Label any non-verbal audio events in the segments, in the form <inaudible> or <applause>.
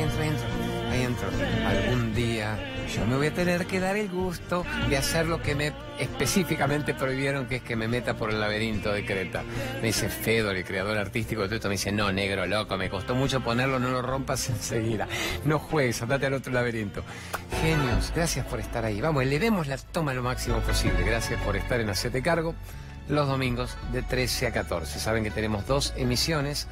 entro, ahí entro, ahí entro. Ahí entro. Algún día yo me voy a tener que dar el gusto de hacer lo que me específicamente prohibieron, que es que me meta por el laberinto de Creta. Me dice Fedor, el creador artístico de todo esto, me dice, no, negro, loco, me costó mucho ponerlo, no lo rompas <laughs> enseguida. No juegues, andate al otro laberinto. Genios, gracias por estar ahí. Vamos, elevemos la toma lo máximo posible. Gracias por estar en Hacete Cargo los domingos de 13 a 14. Saben que tenemos dos emisiones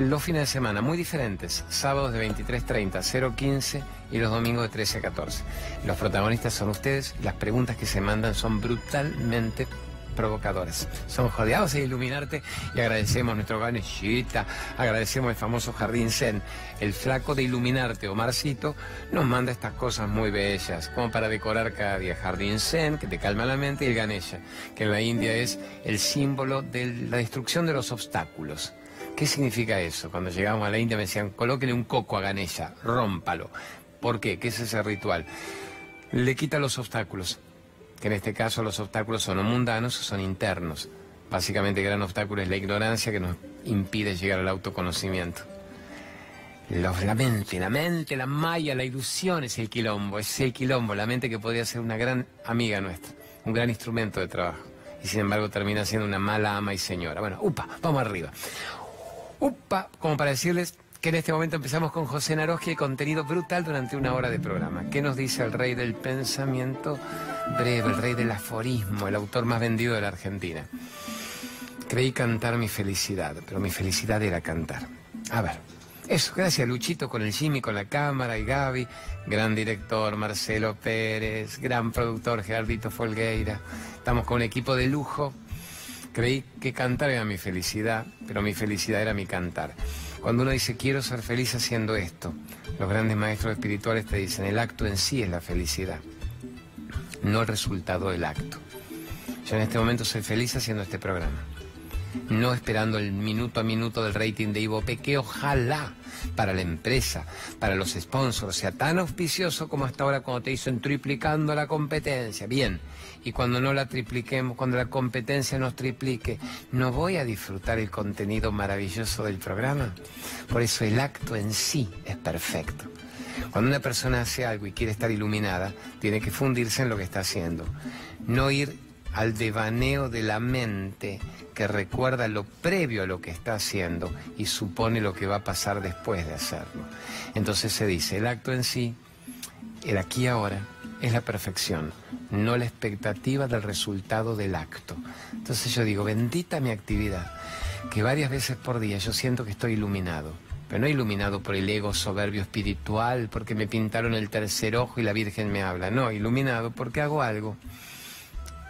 los fines de semana muy diferentes, sábados de 23.30 015 y los domingos de 13 a 14. Los protagonistas son ustedes, las preguntas que se mandan son brutalmente provocadoras. Son jodeados de iluminarte y agradecemos a nuestro ganechita, agradecemos el famoso Jardín Zen. El flaco de iluminarte, Omarcito, nos manda estas cosas muy bellas, como para decorar cada día. Jardín Zen, que te calma la mente, y el Ganesha, que en la India es el símbolo de la destrucción de los obstáculos. ¿Qué significa eso? Cuando llegamos a la India me decían, colóquenle un coco a Ganesha, rómpalo. ¿Por qué? ¿Qué es ese ritual? Le quita los obstáculos, que en este caso los obstáculos son o mundanos son internos. Básicamente el gran obstáculo es la ignorancia que nos impide llegar al autoconocimiento. la mente, la mente, la maya, la ilusión es el quilombo, es el quilombo, la mente que podría ser una gran amiga nuestra, un gran instrumento de trabajo. Y sin embargo termina siendo una mala ama y señora. Bueno, upa, vamos arriba. Upa, como para decirles que en este momento empezamos con José Naroski, contenido brutal durante una hora de programa. ¿Qué nos dice el rey del pensamiento breve, el rey del aforismo, el autor más vendido de la Argentina? Creí cantar mi felicidad, pero mi felicidad era cantar. A ver, eso, gracias Luchito con el Jimmy, con la cámara y Gaby, gran director Marcelo Pérez, gran productor Gerardito Folgueira. Estamos con un equipo de lujo Creí que cantar era mi felicidad, pero mi felicidad era mi cantar. Cuando uno dice quiero ser feliz haciendo esto, los grandes maestros espirituales te dicen el acto en sí es la felicidad, no el resultado del acto. Yo en este momento soy feliz haciendo este programa, no esperando el minuto a minuto del rating de Ivope, que ojalá para la empresa, para los sponsors, sea tan auspicioso como hasta ahora cuando te dicen triplicando la competencia. Bien, y cuando no la tripliquemos, cuando la competencia nos triplique, ¿no voy a disfrutar el contenido maravilloso del programa? Por eso el acto en sí es perfecto. Cuando una persona hace algo y quiere estar iluminada, tiene que fundirse en lo que está haciendo. No ir al devaneo de la mente que recuerda lo previo a lo que está haciendo y supone lo que va a pasar después de hacerlo. Entonces se dice, el acto en sí, el aquí y ahora, es la perfección, no la expectativa del resultado del acto. Entonces yo digo, bendita mi actividad, que varias veces por día yo siento que estoy iluminado, pero no iluminado por el ego soberbio espiritual, porque me pintaron el tercer ojo y la Virgen me habla, no, iluminado porque hago algo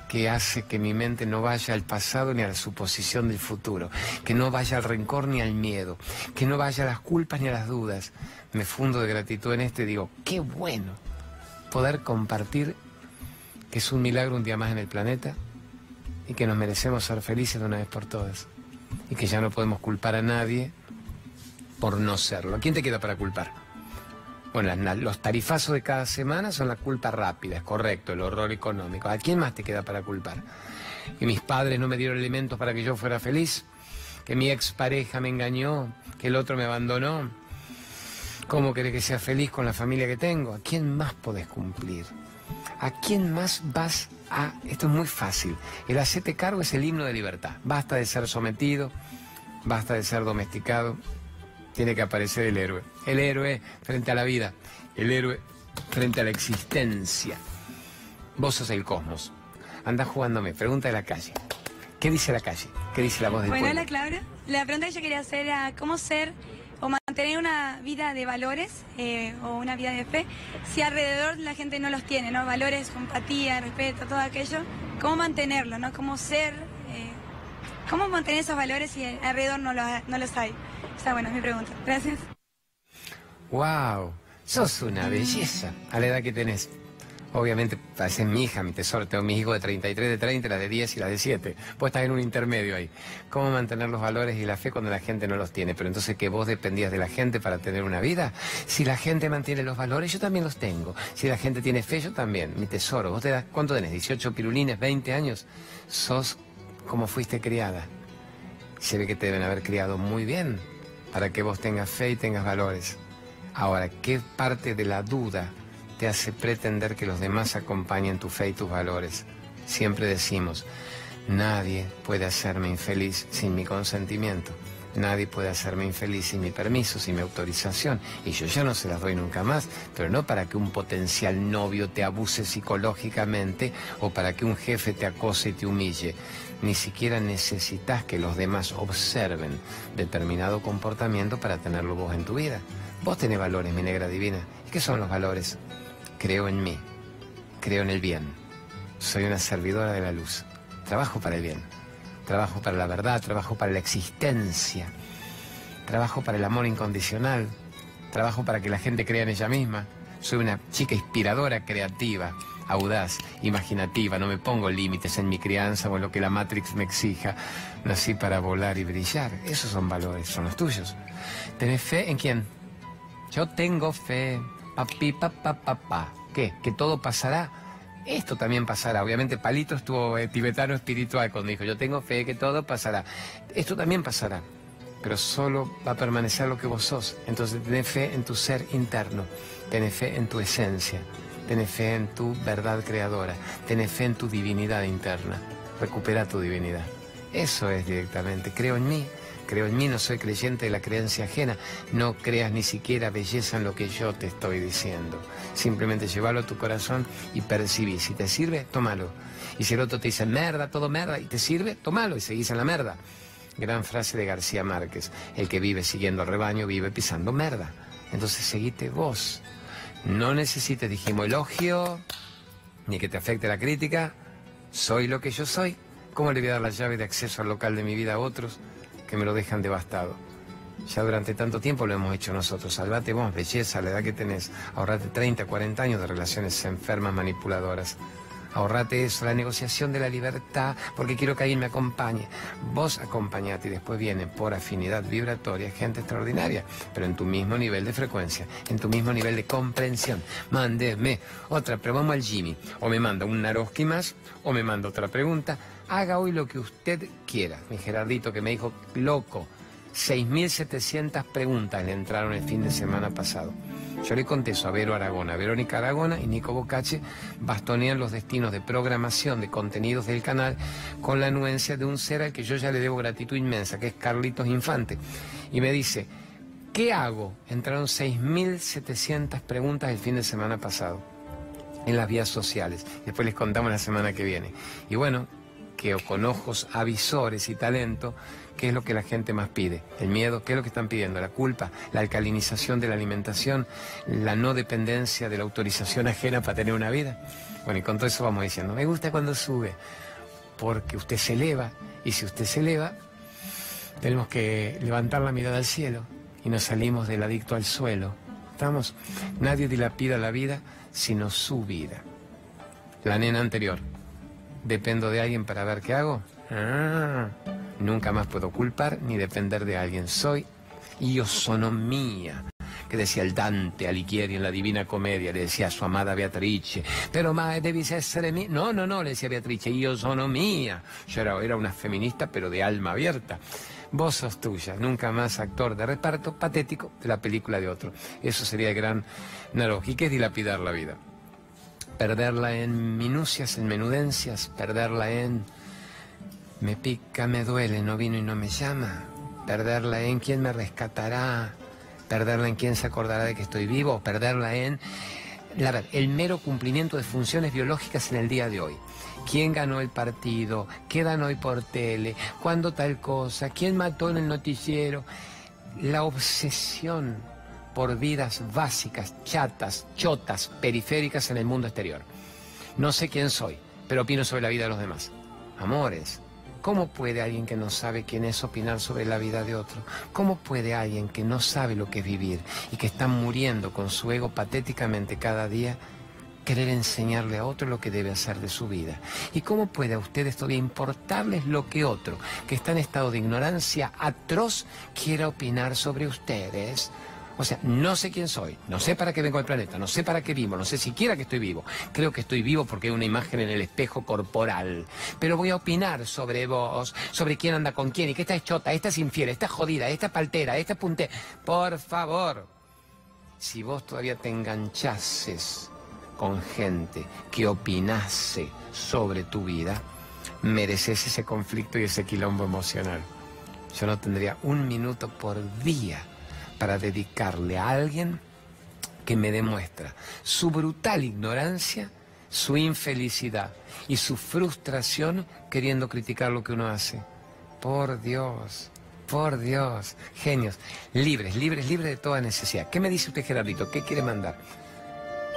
que hace que mi mente no vaya al pasado ni a la suposición del futuro, que no vaya al rencor ni al miedo, que no vaya a las culpas ni a las dudas. Me fundo de gratitud en este y digo, qué bueno poder compartir que es un milagro un día más en el planeta y que nos merecemos ser felices de una vez por todas y que ya no podemos culpar a nadie por no serlo. ¿A quién te queda para culpar? Bueno, los tarifazos de cada semana son la culpa rápida, es correcto, el horror económico. ¿A quién más te queda para culpar? Que mis padres no me dieron elementos para que yo fuera feliz, que mi expareja me engañó, que el otro me abandonó, ¿Cómo querés que sea feliz con la familia que tengo? ¿A quién más podés cumplir? ¿A quién más vas a...? Esto es muy fácil. El hacete cargo es el himno de libertad. Basta de ser sometido, basta de ser domesticado. Tiene que aparecer el héroe. El héroe frente a la vida. El héroe frente a la existencia. Vos sos el cosmos. Anda jugándome. Pregunta de la calle. ¿Qué dice la calle? ¿Qué dice la voz del bueno, pueblo? Bueno, Claudia, la pregunta que yo quería hacer era cómo ser o mantener una vida de valores eh, o una vida de fe si alrededor la gente no los tiene, ¿no? Valores, empatía, respeto, todo aquello. ¿Cómo mantenerlo, no? ¿Cómo ser? Eh, ¿Cómo mantener esos valores si alrededor no, no los hay? Esa, bueno, es mi pregunta. Gracias. ¡Wow! Sos una belleza a la edad que tenés. Obviamente, es mi hija, mi tesoro. Tengo mis hijos de 33, de 30, la de 10 y la de 7. Vos estás en un intermedio ahí. ¿Cómo mantener los valores y la fe cuando la gente no los tiene? Pero entonces, ¿que vos dependías de la gente para tener una vida? Si la gente mantiene los valores, yo también los tengo. Si la gente tiene fe, yo también. Mi tesoro. ¿Vos te das cuánto tenés? ¿18 pirulines, 20 años? Sos como fuiste criada. Se ve que te deben haber criado muy bien para que vos tengas fe y tengas valores. Ahora, ¿qué parte de la duda te hace pretender que los demás acompañen tu fe y tus valores? Siempre decimos, nadie puede hacerme infeliz sin mi consentimiento. Nadie puede hacerme infeliz sin mi permiso, sin mi autorización. Y yo ya no se las doy nunca más, pero no para que un potencial novio te abuse psicológicamente o para que un jefe te acose y te humille. Ni siquiera necesitas que los demás observen determinado comportamiento para tenerlo vos en tu vida. Vos tenés valores, mi negra divina. ¿Y qué son los valores? Creo en mí, creo en el bien. Soy una servidora de la luz. Trabajo para el bien trabajo para la verdad, trabajo para la existencia, trabajo para el amor incondicional, trabajo para que la gente crea en ella misma. Soy una chica inspiradora, creativa, audaz, imaginativa, no me pongo límites en mi crianza o en lo que la Matrix me exija. Nací para volar y brillar. Esos son valores, son los tuyos. ¿Tenés fe en quién? Yo tengo fe. Papi, papá, papá. ¿Qué? ¿Que todo pasará? Esto también pasará. Obviamente Palito estuvo eh, tibetano espiritual cuando dijo, yo tengo fe que todo pasará. Esto también pasará, pero solo va a permanecer lo que vos sos. Entonces tenés fe en tu ser interno, tenés fe en tu esencia, tenés fe en tu verdad creadora, tenés fe en tu divinidad interna. Recupera tu divinidad. Eso es directamente. Creo en mí, creo en mí, no soy creyente de la creencia ajena. No creas ni siquiera belleza en lo que yo te estoy diciendo. Simplemente llévalo a tu corazón y percibí. Si te sirve, tómalo. Y si el otro te dice merda, todo merda, y te sirve, tómalo y seguís en la merda. Gran frase de García Márquez. El que vive siguiendo al rebaño vive pisando merda. Entonces seguite vos. No necesites, dijimos, elogio, ni que te afecte la crítica. Soy lo que yo soy. ¿Cómo le voy a dar la llave de acceso al local de mi vida a otros? Que me lo dejan devastado. Ya durante tanto tiempo lo hemos hecho nosotros. Salvate vos, belleza, la edad que tenés. Ahorrate 30, 40 años de relaciones enfermas, manipuladoras. Ahorrate eso, la negociación de la libertad, porque quiero que alguien me acompañe. Vos acompañate y después viene por afinidad vibratoria gente extraordinaria, pero en tu mismo nivel de frecuencia, en tu mismo nivel de comprensión. Mándeme otra, pero vamos al Jimmy. O me manda un Naroski más, o me manda otra pregunta haga hoy lo que usted quiera. Mi Gerardito que me dijo, loco, 6.700 preguntas le entraron el fin de semana pasado. Yo le contesto a Vero Aragona, Verónica Aragona y Nico Bocache bastonean los destinos de programación de contenidos del canal con la anuencia de un ser al que yo ya le debo gratitud inmensa, que es Carlitos Infante. Y me dice, ¿qué hago? Entraron 6.700 preguntas el fin de semana pasado en las vías sociales. Después les contamos la semana que viene. Y bueno, que con ojos avisores y talento, ¿qué es lo que la gente más pide? El miedo, ¿qué es lo que están pidiendo? La culpa, la alcalinización de la alimentación, la no dependencia de la autorización ajena para tener una vida. Bueno, y con todo eso vamos diciendo, me gusta cuando sube, porque usted se eleva, y si usted se eleva, tenemos que levantar la mirada al cielo y nos salimos del adicto al suelo. ¿Estamos? Nadie dilapida la vida sino su vida. La nena anterior. ¿Dependo de alguien para ver qué hago? Ah, nunca más puedo culpar ni depender de alguien. Soy mía que decía el Dante Alighieri en la Divina Comedia, le decía a su amada Beatrice, pero ma devi essere mía. No, no, no, le decía Beatrice, yo sono mía. Yo era, era una feminista, pero de alma abierta. Vos sos tuya, nunca más actor de reparto patético de la película de otro. Eso sería el gran Naroji, que es dilapidar la vida perderla en minucias, en menudencias, perderla en me pica, me duele, no vino y no me llama, perderla en quién me rescatará, perderla en quién se acordará de que estoy vivo, perderla en la, el mero cumplimiento de funciones biológicas en el día de hoy. ¿Quién ganó el partido? ¿Qué dan hoy por tele? ¿Cuándo tal cosa? ¿Quién mató en el noticiero? La obsesión por vidas básicas, chatas, chotas, periféricas en el mundo exterior. No sé quién soy, pero opino sobre la vida de los demás. Amores, ¿cómo puede alguien que no sabe quién es opinar sobre la vida de otro? ¿Cómo puede alguien que no sabe lo que es vivir y que está muriendo con su ego patéticamente cada día querer enseñarle a otro lo que debe hacer de su vida? ¿Y cómo puede a ustedes todavía importarles lo que otro, que está en estado de ignorancia atroz, quiera opinar sobre ustedes? O sea, no sé quién soy, no sé para qué vengo al planeta, no sé para qué vivo, no sé siquiera que estoy vivo. Creo que estoy vivo porque hay una imagen en el espejo corporal. Pero voy a opinar sobre vos, sobre quién anda con quién y que esta es chota, esta es infiel, esta es jodida, esta es paltera, esta es punte. Por favor, si vos todavía te enganchases con gente que opinase sobre tu vida, mereces ese conflicto y ese quilombo emocional. Yo no tendría un minuto por día para dedicarle a alguien que me demuestra su brutal ignorancia, su infelicidad y su frustración queriendo criticar lo que uno hace. Por Dios, por Dios, genios, libres, libres, libres de toda necesidad. ¿Qué me dice usted, Gerardito? ¿Qué quiere mandar?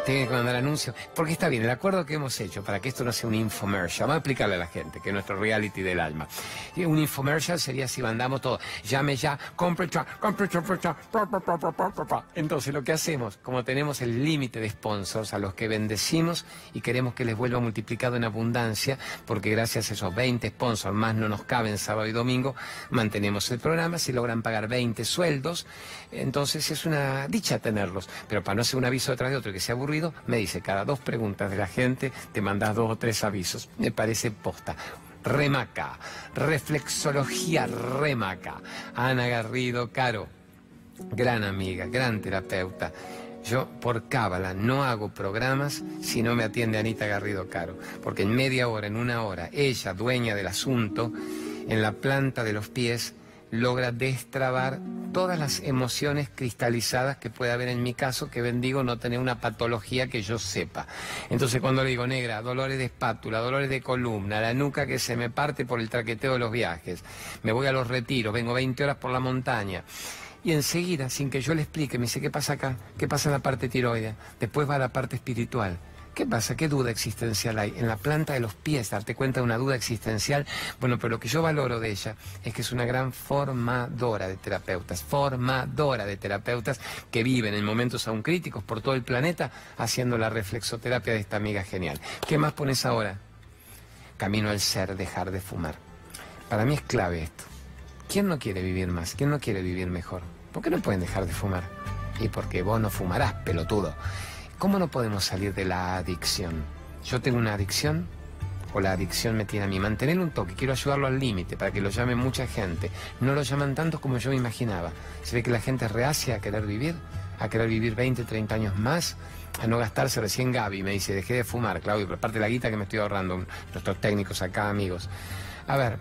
Tiene que mandar anuncios. Porque está bien, el acuerdo que hemos hecho para que esto no sea un infomercial, vamos a explicarle a la gente que es nuestro reality del alma. Un infomercial sería si mandamos todo, llame ya, compre ya, compre ya, Entonces lo que hacemos, como tenemos el límite de sponsors a los que bendecimos y queremos que les vuelva multiplicado en abundancia, porque gracias a esos 20 sponsors más no nos caben sábado y domingo, mantenemos el programa, si logran pagar 20 sueldos, entonces es una dicha tenerlos, pero para no ser un aviso detrás de otro que sea aburrido, me dice, cada dos preguntas de la gente te mandas dos o tres avisos. Me parece posta. Remaca, reflexología remaca. Ana Garrido Caro, gran amiga, gran terapeuta. Yo por cábala no hago programas si no me atiende Anita Garrido Caro, porque en media hora, en una hora, ella, dueña del asunto, en la planta de los pies, logra destrabar todas las emociones cristalizadas que puede haber en mi caso, que bendigo no tener una patología que yo sepa. Entonces cuando le digo negra, dolores de espátula, dolores de columna, la nuca que se me parte por el traqueteo de los viajes, me voy a los retiros, vengo 20 horas por la montaña. Y enseguida, sin que yo le explique, me dice, ¿qué pasa acá? ¿Qué pasa en la parte tiroidea? Después va a la parte espiritual. ¿Qué pasa? ¿Qué duda existencial hay? En la planta de los pies, darte cuenta de una duda existencial. Bueno, pero lo que yo valoro de ella es que es una gran formadora de terapeutas, formadora de terapeutas que viven en momentos aún críticos por todo el planeta haciendo la reflexoterapia de esta amiga genial. ¿Qué más pones ahora? Camino al ser, dejar de fumar. Para mí es clave esto. ¿Quién no quiere vivir más? ¿Quién no quiere vivir mejor? ¿Por qué no pueden dejar de fumar? Y porque vos no fumarás, pelotudo. ¿Cómo no podemos salir de la adicción? Yo tengo una adicción o la adicción me tiene a mí. Mantener un toque, quiero ayudarlo al límite para que lo llame mucha gente. No lo llaman tanto como yo me imaginaba. Se ve que la gente reacia a querer vivir, a querer vivir 20, 30 años más, a no gastarse. Recién Gaby me dice, dejé de fumar, Claudio, pero aparte de la guita que me estoy ahorrando, nuestros técnicos acá, amigos. A ver,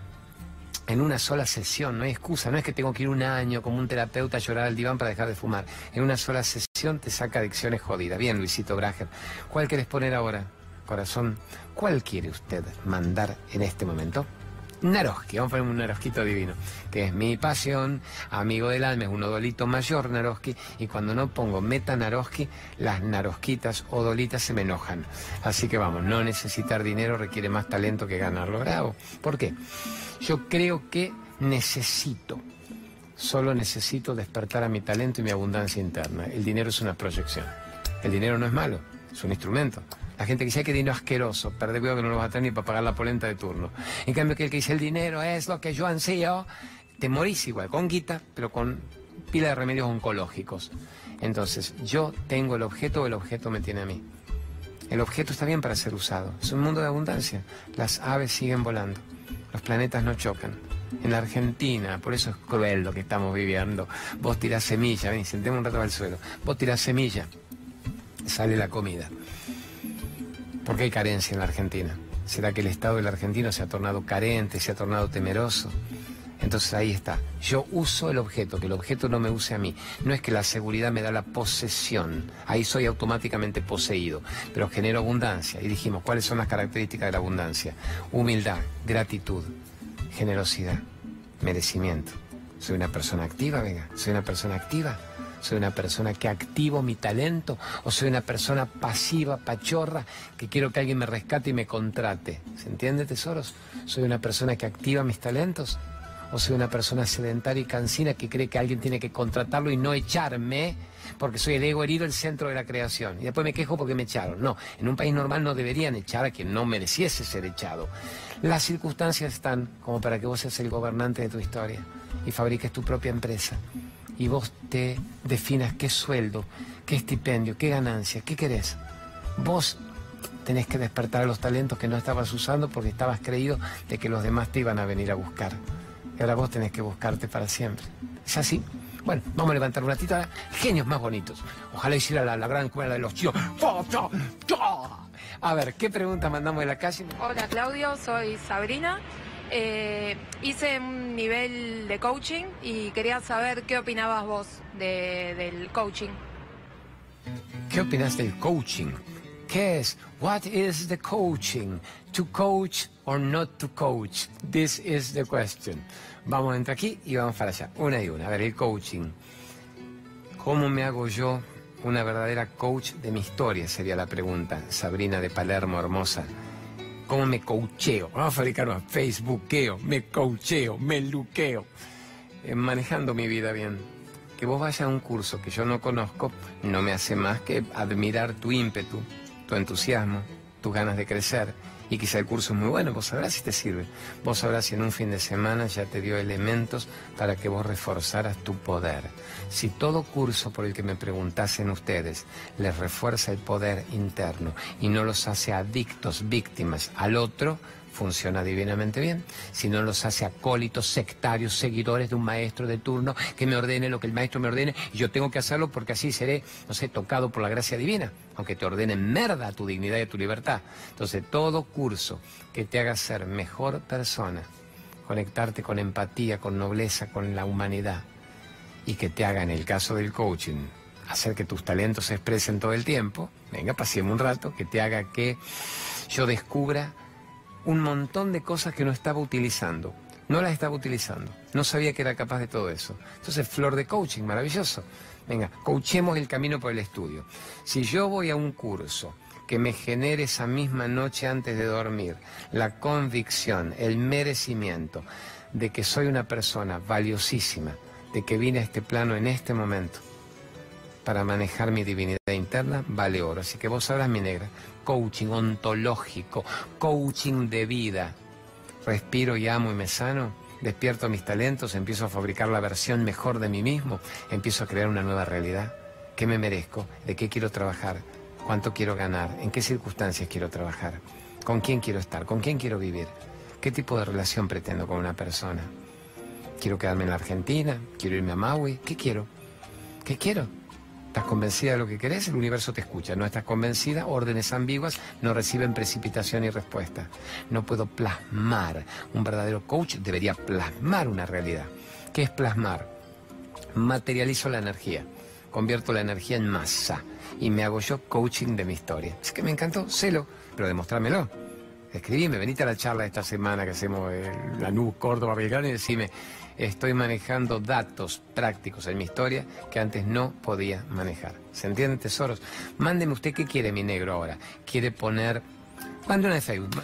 en una sola sesión, no hay excusa, no es que tengo que ir un año como un terapeuta a llorar al diván para dejar de fumar. En una sola sesión te saca adicciones jodidas. Bien, Luisito Brager, ¿cuál querés poner ahora? Corazón, ¿cuál quiere usted mandar en este momento? Naroski, vamos a poner un Narosquito divino, que es mi pasión, amigo del alma, es un odolito mayor Naroski, y cuando no pongo meta Naroski, las Narosquitas odolitas se me enojan. Así que vamos, no necesitar dinero requiere más talento que ganarlo. Bravo. ¿Por qué? Yo creo que necesito, solo necesito despertar a mi talento y mi abundancia interna. El dinero es una proyección. El dinero no es malo, es un instrumento. La gente que dice que dinero asqueroso, perde cuidado que no lo va a tener ni para pagar la polenta de turno. En cambio, que el que dice el dinero es lo que yo ansío, te morís igual, con guita, pero con pila de remedios oncológicos. Entonces, yo tengo el objeto o el objeto me tiene a mí. El objeto está bien para ser usado. Es un mundo de abundancia. Las aves siguen volando. Los planetas no chocan. En Argentina, por eso es cruel lo que estamos viviendo. Vos tirás semilla, ven, sentemos un rato al suelo. Vos tirás semilla, sale la comida. ¿Por qué hay carencia en la Argentina? ¿Será que el Estado del argentino se ha tornado carente, se ha tornado temeroso? Entonces ahí está. Yo uso el objeto, que el objeto no me use a mí. No es que la seguridad me da la posesión. Ahí soy automáticamente poseído. Pero genero abundancia. Y dijimos, ¿cuáles son las características de la abundancia? Humildad, gratitud, generosidad, merecimiento. Soy una persona activa, venga. Soy una persona activa. Soy una persona que activo mi talento o soy una persona pasiva, pachorra, que quiero que alguien me rescate y me contrate. ¿Se entiende, tesoros? Soy una persona que activa mis talentos o soy una persona sedentaria y cansina que cree que alguien tiene que contratarlo y no echarme porque soy el ego herido, el centro de la creación. Y después me quejo porque me echaron. No, en un país normal no deberían echar a quien no mereciese ser echado. Las circunstancias están como para que vos seas el gobernante de tu historia y fabriques tu propia empresa. Y vos te definas qué sueldo, qué estipendio, qué ganancia, qué querés. Vos tenés que despertar los talentos que no estabas usando porque estabas creído de que los demás te iban a venir a buscar. Y ahora vos tenés que buscarte para siempre. Es así. Bueno, vamos a levantar una tita. Genios más bonitos. Ojalá hiciera la, la gran escuela de los chicos. A ver, ¿qué pregunta mandamos de la calle? Hola Claudio, soy Sabrina. Eh, hice un nivel de coaching y quería saber qué opinabas vos de- del coaching. ¿Qué opinas del coaching? ¿Qué es? What is the coaching? To coach or not to coach? This is the question. Vamos entre aquí y vamos para allá. Una y una. A ver, el coaching. ¿Cómo me hago yo una verdadera coach de mi historia? Sería la pregunta. Sabrina de Palermo, hermosa. ¿Cómo me coacheo? Vamos a fabricar un Facebookeo. Me coacheo, me luqueo. Eh, manejando mi vida bien. Que vos vayas a un curso que yo no conozco no me hace más que admirar tu ímpetu, tu entusiasmo, tus ganas de crecer. Y quizá el curso es muy bueno, vos sabrás si te sirve. Vos sabrás si en un fin de semana ya te dio elementos para que vos reforzaras tu poder. Si todo curso por el que me preguntasen ustedes les refuerza el poder interno y no los hace adictos, víctimas al otro, funciona divinamente bien. Si no los hace acólitos, sectarios, seguidores de un maestro de turno que me ordene lo que el maestro me ordene y yo tengo que hacerlo porque así seré, no sé, tocado por la gracia divina, aunque te ordene merda tu dignidad y a tu libertad. Entonces, todo curso que te haga ser mejor persona, conectarte con empatía, con nobleza, con la humanidad y que te haga, en el caso del coaching, hacer que tus talentos se expresen todo el tiempo, venga, pasemos un rato, que te haga que yo descubra un montón de cosas que no estaba utilizando. No las estaba utilizando. No sabía que era capaz de todo eso. Entonces, flor de coaching, maravilloso. Venga, coachemos el camino por el estudio. Si yo voy a un curso que me genere esa misma noche antes de dormir la convicción, el merecimiento de que soy una persona valiosísima, de que vine a este plano en este momento, para manejar mi divinidad interna vale oro. Así que vos sabrás, mi negra, coaching ontológico, coaching de vida. Respiro y amo y me sano, despierto mis talentos, empiezo a fabricar la versión mejor de mí mismo, empiezo a crear una nueva realidad. ¿Qué me merezco? ¿De qué quiero trabajar? ¿Cuánto quiero ganar? ¿En qué circunstancias quiero trabajar? ¿Con quién quiero estar? ¿Con quién quiero vivir? ¿Qué tipo de relación pretendo con una persona? ¿Quiero quedarme en la Argentina? ¿Quiero irme a Maui? ¿Qué quiero? ¿Qué quiero? ¿Estás convencida de lo que querés? El universo te escucha. ¿No estás convencida? Órdenes ambiguas no reciben precipitación y respuesta. No puedo plasmar. Un verdadero coach debería plasmar una realidad. ¿Qué es plasmar? Materializo la energía. Convierto la energía en masa. Y me hago yo coaching de mi historia. Es que me encantó, celo, pero demostrármelo. Escribime, venite a la charla esta semana que hacemos en la NU Córdoba Belgrano y decime, estoy manejando datos prácticos en mi historia que antes no podía manejar. ¿Se entienden, tesoros? Mándeme usted qué quiere, mi negro, ahora. ¿Quiere poner... Mande una de Facebook.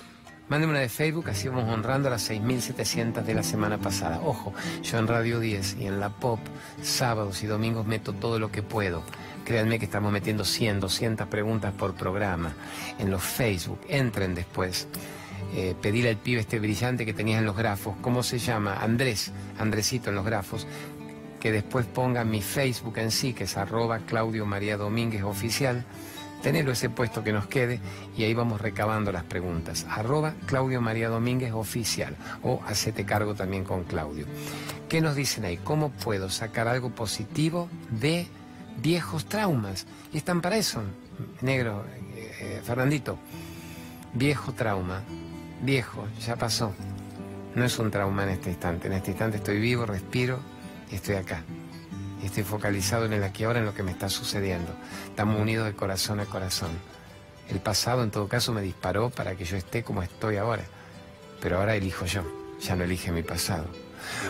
Mándeme una de Facebook, así vamos honrando a las 6.700 de la semana pasada. Ojo, yo en Radio 10 y en la Pop, sábados y domingos meto todo lo que puedo. Créanme que estamos metiendo 100, 200 preguntas por programa. En los Facebook, entren después. Eh, al pibe este brillante que tenías en los grafos, ¿cómo se llama? Andrés, Andresito en los grafos, que después ponga mi Facebook en sí, que es arroba Claudio María Domínguez Oficial. Tenelo ese puesto que nos quede y ahí vamos recabando las preguntas. Arroba Claudio María Domínguez Oficial o hacete cargo también con Claudio. ¿Qué nos dicen ahí? ¿Cómo puedo sacar algo positivo de viejos traumas? Y están para eso, negro, eh, eh, Fernandito. Viejo trauma, viejo, ya pasó. No es un trauma en este instante. En este instante estoy vivo, respiro y estoy acá. Y estoy focalizado en el aquí ahora, en lo que me está sucediendo. Estamos unidos de corazón a corazón. El pasado, en todo caso, me disparó para que yo esté como estoy ahora. Pero ahora elijo yo, ya no elige mi pasado.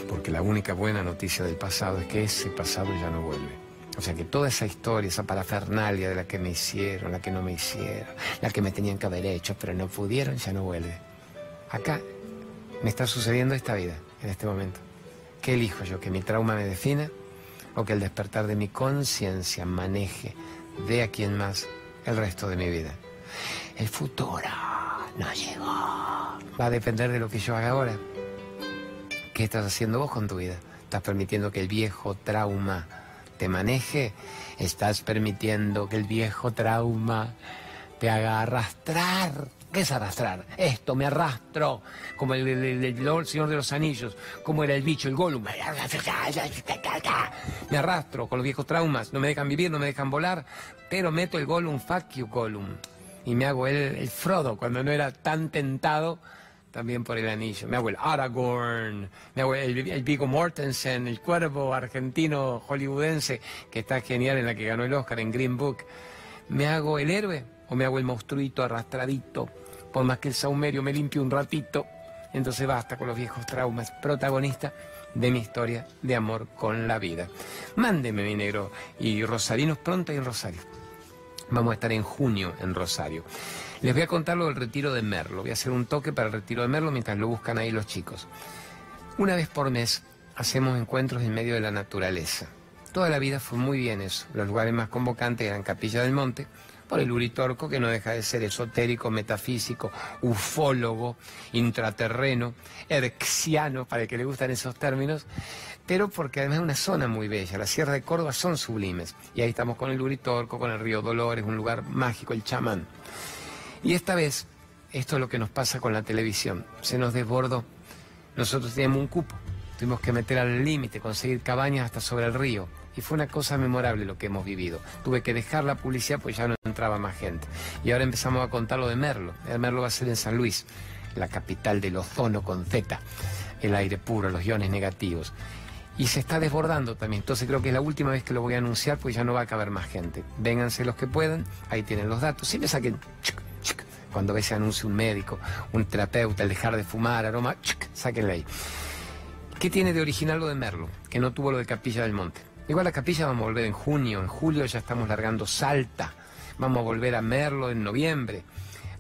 Porque la única buena noticia del pasado es que ese pasado ya no vuelve. O sea que toda esa historia, esa parafernalia de la que me hicieron, la que no me hicieron, la que me tenían que haber hecho, pero no pudieron, ya no vuelve. Acá me está sucediendo esta vida, en este momento. ¿Qué elijo yo? ¿Que mi trauma me defina? ¿O que el despertar de mi conciencia maneje de aquí en más el resto de mi vida? El futuro no llegó. Va a depender de lo que yo haga ahora. ¿Qué estás haciendo vos con tu vida? ¿Estás permitiendo que el viejo trauma te maneje? ¿Estás permitiendo que el viejo trauma te haga arrastrar ¿Qué es arrastrar? Esto, me arrastro, como el, Señor de los Anillos, como era el bicho, el Gollum. Me arrastro con los viejos traumas, no me dejan vivir, no me dejan volar, pero meto el Gollum, fuck you Gollum. Y me hago el, Frodo cuando no era tan tentado también por el anillo. Me hago el Aragorn, me hago el, Viggo Mortensen, el cuervo argentino hollywoodense que está genial en la que ganó el Oscar en Green Book. ¿Me hago el héroe o me hago el monstruito arrastradito? Por más que el saumerio me limpie un ratito. Entonces basta con los viejos traumas. Protagonista de mi historia de amor con la vida. Mándeme, mi negro. Y Rosarinos pronto en Rosario. Vamos a estar en junio en Rosario. Les voy a contar lo del retiro de Merlo. Voy a hacer un toque para el retiro de Merlo mientras lo buscan ahí los chicos. Una vez por mes hacemos encuentros en medio de la naturaleza. Toda la vida fue muy bien eso. Los lugares más convocantes eran Capilla del Monte, por el Uritorco, que no deja de ser esotérico, metafísico, ufólogo, intraterreno, erxiano, para el que le gustan esos términos, pero porque además es una zona muy bella. Las sierras de Córdoba son sublimes. Y ahí estamos con el Uritorco, con el río Dolores, un lugar mágico, el chamán. Y esta vez, esto es lo que nos pasa con la televisión. Se nos desbordó. Nosotros teníamos un cupo. Tuvimos que meter al límite, conseguir cabañas hasta sobre el río. Y fue una cosa memorable lo que hemos vivido. Tuve que dejar la publicidad pues ya no entraba más gente. Y ahora empezamos a contar lo de Merlo. El Merlo va a ser en San Luis, la capital del ozono con Z. El aire puro, los iones negativos. Y se está desbordando también. Entonces creo que es la última vez que lo voy a anunciar, pues ya no va a caber más gente. Vénganse los que puedan, ahí tienen los datos. Siempre saquen cuando ve ese anuncio un médico, un terapeuta, el dejar de fumar, aroma, chic, sáquenle ahí. ¿Qué tiene de original lo de Merlo? Que no tuvo lo de Capilla del Monte. Igual la capilla vamos a volver en junio, en julio ya estamos largando Salta, vamos a volver a Merlo en noviembre.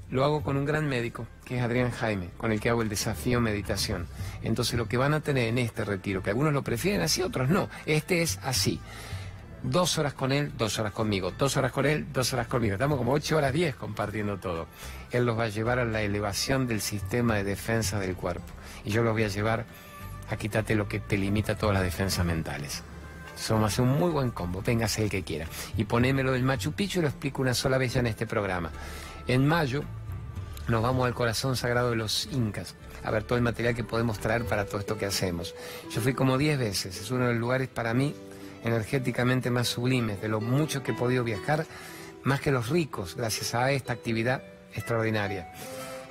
Lo hago con un gran médico, que es Adrián Jaime, con el que hago el desafío meditación. Entonces lo que van a tener en este retiro, que algunos lo prefieren así, otros no, este es así. Dos horas con él, dos horas conmigo, dos horas con él, dos horas conmigo. Estamos como ocho horas diez compartiendo todo. Él los va a llevar a la elevación del sistema de defensa del cuerpo. Y yo los voy a llevar a quitarte lo que te limita todas las defensas mentales. Somos hacer un muy buen combo, véngase el que quiera. Y ponémelo del Machu Picchu y lo explico una sola vez ya en este programa. En mayo nos vamos al corazón sagrado de los incas, a ver todo el material que podemos traer para todo esto que hacemos. Yo fui como 10 veces, es uno de los lugares para mí energéticamente más sublimes, de lo mucho que he podido viajar, más que los ricos, gracias a esta actividad extraordinaria.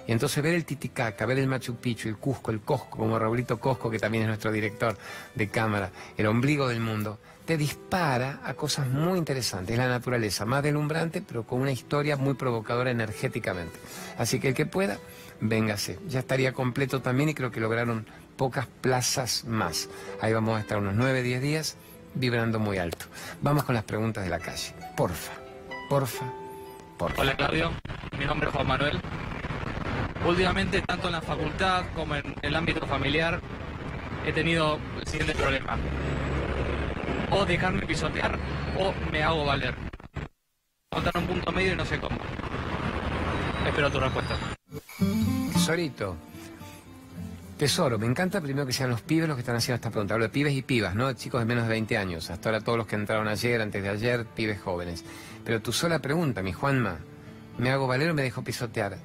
Y entonces ver el Titicaca, ver el Machu Picchu, el Cusco, el Cosco, como Raulito Cosco, que también es nuestro director de cámara, el ombligo del mundo, te dispara a cosas muy interesantes. Es la naturaleza, más deslumbrante, pero con una historia muy provocadora energéticamente. Así que el que pueda, véngase. Ya estaría completo también y creo que lograron pocas plazas más. Ahí vamos a estar unos 9, 10 días vibrando muy alto. Vamos con las preguntas de la calle. Porfa, porfa, porfa. Hola Claudio, mi nombre es Juan Manuel. Últimamente, tanto en la facultad como en el ámbito familiar, he tenido el siguiente problema. O dejarme pisotear o me hago valer. Encontrar un punto medio y no sé cómo. Espero tu respuesta. Tesorito. Tesoro, me encanta primero que sean los pibes los que están haciendo esta pregunta. Hablo de pibes y pibas, ¿no? Chicos de menos de 20 años. Hasta ahora todos los que entraron ayer, antes de ayer, pibes jóvenes. Pero tu sola pregunta, mi Juanma, ¿me hago valer o me dejo pisotear?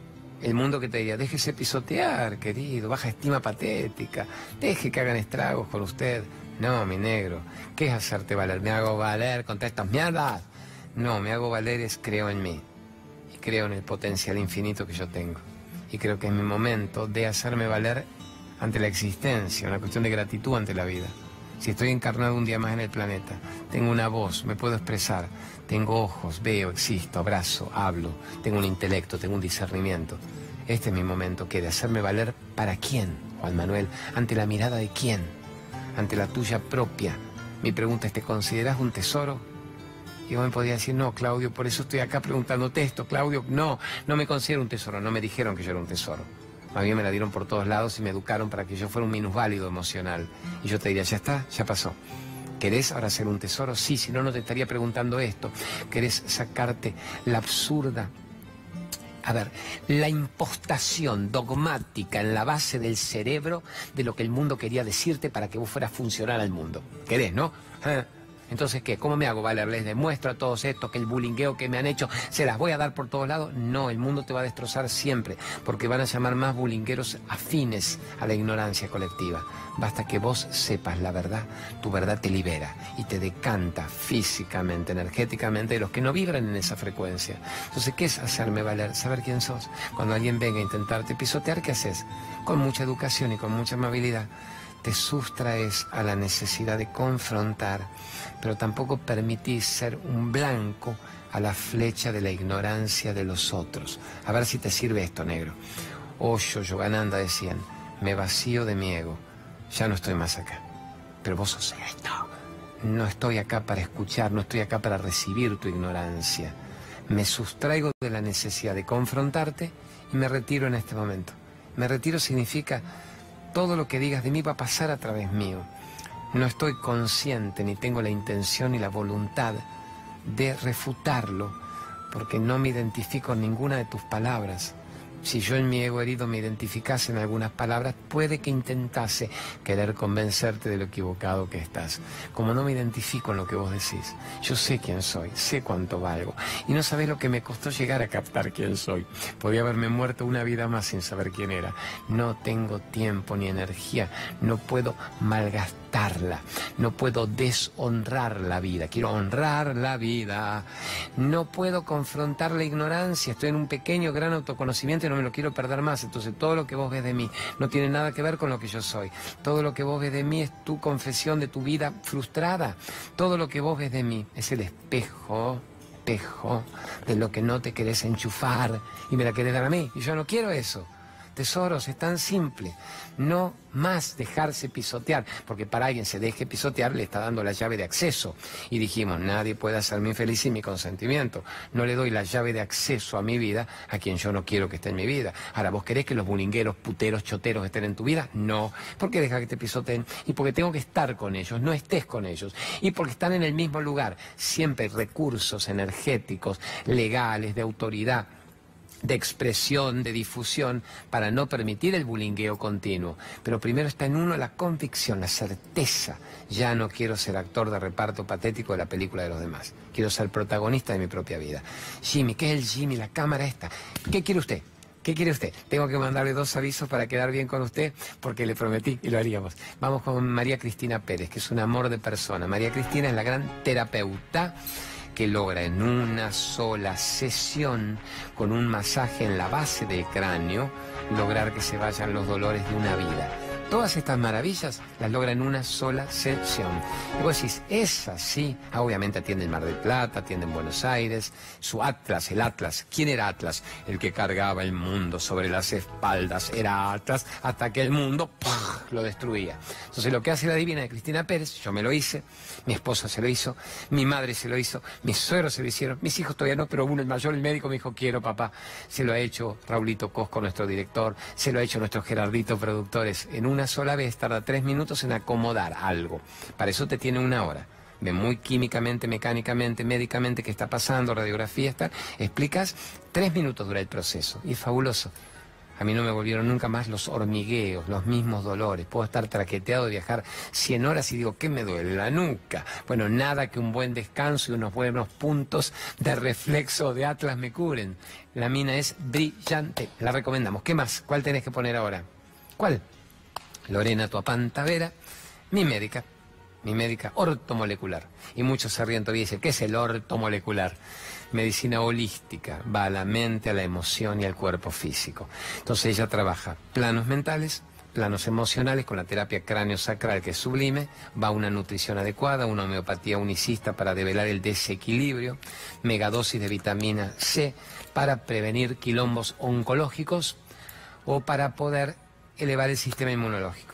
El mundo que te diría, déjese pisotear, querido, baja estima patética, deje que hagan estragos con usted. No, mi negro, ¿qué es hacerte valer? ¿Me hago valer contra estas mierdas? No, me hago valer es creo en mí y creo en el potencial infinito que yo tengo. Y creo que es mi momento de hacerme valer ante la existencia, una cuestión de gratitud ante la vida. Si estoy encarnado un día más en el planeta, tengo una voz, me puedo expresar, tengo ojos, veo, existo, abrazo, hablo, tengo un intelecto, tengo un discernimiento. Este es mi momento, que de hacerme valer para quién, Juan Manuel, ante la mirada de quién, ante la tuya propia. Mi pregunta es, ¿te consideras un tesoro? Y vos me podías decir, no, Claudio, por eso estoy acá preguntándote esto, Claudio, no, no me considero un tesoro, no me dijeron que yo era un tesoro. A mí me la dieron por todos lados y me educaron para que yo fuera un minusválido emocional. Y yo te diría, ya está, ya pasó. ¿Querés ahora ser un tesoro? Sí, si no, no te estaría preguntando esto. ¿Querés sacarte la absurda a ver, la impostación dogmática en la base del cerebro de lo que el mundo quería decirte para que vos fueras funcional al mundo. ¿Querés, no? Entonces, ¿qué? ¿Cómo me hago valer? ¿Les demuestro a todos estos que el bullyingueo que me han hecho se las voy a dar por todos lados? No, el mundo te va a destrozar siempre, porque van a llamar más bullyingueros afines a la ignorancia colectiva. Basta que vos sepas la verdad, tu verdad te libera y te decanta físicamente, energéticamente de los que no vibran en esa frecuencia. Entonces, ¿qué es hacerme valer? Saber quién sos. Cuando alguien venga a intentarte pisotear, ¿qué haces? Con mucha educación y con mucha amabilidad te sustraes a la necesidad de confrontar, pero tampoco permitís ser un blanco a la flecha de la ignorancia de los otros. A ver si te sirve esto, negro. Osho, Yogananda decían, me vacío de mi ego, ya no estoy más acá. Pero vos sos esto. No estoy acá para escuchar, no estoy acá para recibir tu ignorancia. Me sustraigo de la necesidad de confrontarte y me retiro en este momento. Me retiro significa todo lo que digas de mí va a pasar a través mío. No estoy consciente ni tengo la intención ni la voluntad de refutarlo, porque no me identifico en ninguna de tus palabras. Si yo en mi ego herido me identificase en algunas palabras, puede que intentase querer convencerte de lo equivocado que estás. Como no me identifico en lo que vos decís, yo sé quién soy, sé cuánto valgo. Y no sabés lo que me costó llegar a captar quién soy. Podía haberme muerto una vida más sin saber quién era. No tengo tiempo ni energía, no puedo malgastar no puedo deshonrar la vida, quiero honrar la vida. No puedo confrontar la ignorancia, estoy en un pequeño, gran autoconocimiento y no me lo quiero perder más. Entonces todo lo que vos ves de mí no tiene nada que ver con lo que yo soy. Todo lo que vos ves de mí es tu confesión de tu vida frustrada. Todo lo que vos ves de mí es el espejo espejo de lo que no te querés enchufar y me la querés dar a mí. Y yo no quiero eso. Tesoros, es tan simple. No más dejarse pisotear, porque para alguien se deje pisotear le está dando la llave de acceso. Y dijimos, nadie puede hacerme infeliz sin mi consentimiento. No le doy la llave de acceso a mi vida a quien yo no quiero que esté en mi vida. Ahora, ¿vos querés que los bulingueros, puteros, choteros estén en tu vida? No. ¿Por qué deja que te pisoteen? Y porque tengo que estar con ellos, no estés con ellos. Y porque están en el mismo lugar. Siempre recursos energéticos, legales, de autoridad de expresión, de difusión, para no permitir el bulingueo continuo. Pero primero está en uno la convicción, la certeza. Ya no quiero ser actor de reparto patético de la película de los demás. Quiero ser protagonista de mi propia vida. Jimmy, ¿qué es el Jimmy? La cámara esta. ¿Qué quiere usted? ¿Qué quiere usted? Tengo que mandarle dos avisos para quedar bien con usted porque le prometí y lo haríamos. Vamos con María Cristina Pérez, que es un amor de persona. María Cristina es la gran terapeuta que logra en una sola sesión, con un masaje en la base del cráneo, lograr que se vayan los dolores de una vida. Todas estas maravillas las logra en una sola sesión. Y vos decís, es así. Ah, obviamente atiende en Mar del Plata, atiende en Buenos Aires. Su Atlas, el Atlas. ¿Quién era Atlas? El que cargaba el mundo sobre las espaldas. Era Atlas hasta que el mundo lo destruía. Entonces lo que hace la divina de Cristina Pérez, yo me lo hice, mi esposa se lo hizo, mi madre se lo hizo, mis suegros se lo hicieron, mis hijos todavía no, pero uno, el mayor, el médico, me dijo, quiero papá. Se lo ha hecho Raulito Cosco, nuestro director, se lo ha hecho nuestro Gerardito, productores, en una sola vez tarda tres minutos en acomodar algo. Para eso te tiene una hora. Ve muy químicamente, mecánicamente, médicamente qué está pasando, radiografía, está. Explicas, tres minutos dura el proceso. Y es fabuloso. A mí no me volvieron nunca más los hormigueos, los mismos dolores. Puedo estar traqueteado de viajar 100 horas y digo, ¿qué me duele? La nuca. Bueno, nada que un buen descanso y unos buenos puntos de reflexo de Atlas me cubren. La mina es brillante. La recomendamos. ¿Qué más? ¿Cuál tenés que poner ahora? ¿Cuál? Lorena Tuapantavera, mi médica, mi médica ortomolecular. Y muchos se ríen todavía y dicen, ¿qué es el ortomolecular? Medicina holística, va a la mente, a la emoción y al cuerpo físico. Entonces ella trabaja planos mentales, planos emocionales con la terapia cráneo-sacral que es sublime, va una nutrición adecuada, una homeopatía unicista para develar el desequilibrio, megadosis de vitamina C para prevenir quilombos oncológicos o para poder elevar el sistema inmunológico.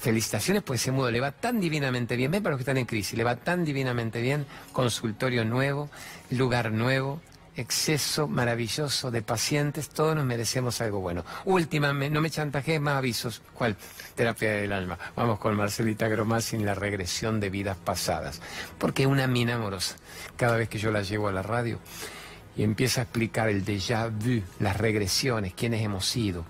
Felicitaciones, pues ese mudo le va tan divinamente bien, ven para los que están en crisis, le va tan divinamente bien, consultorio nuevo, lugar nuevo, exceso maravilloso de pacientes, todos nos merecemos algo bueno. Última, no me chantajees más avisos. ¿Cuál? Terapia del alma. Vamos con Marcelita Gromás sin la regresión de vidas pasadas. Porque una mina amorosa. Cada vez que yo la llevo a la radio y empieza a explicar el déjà vu, las regresiones, quiénes hemos sido,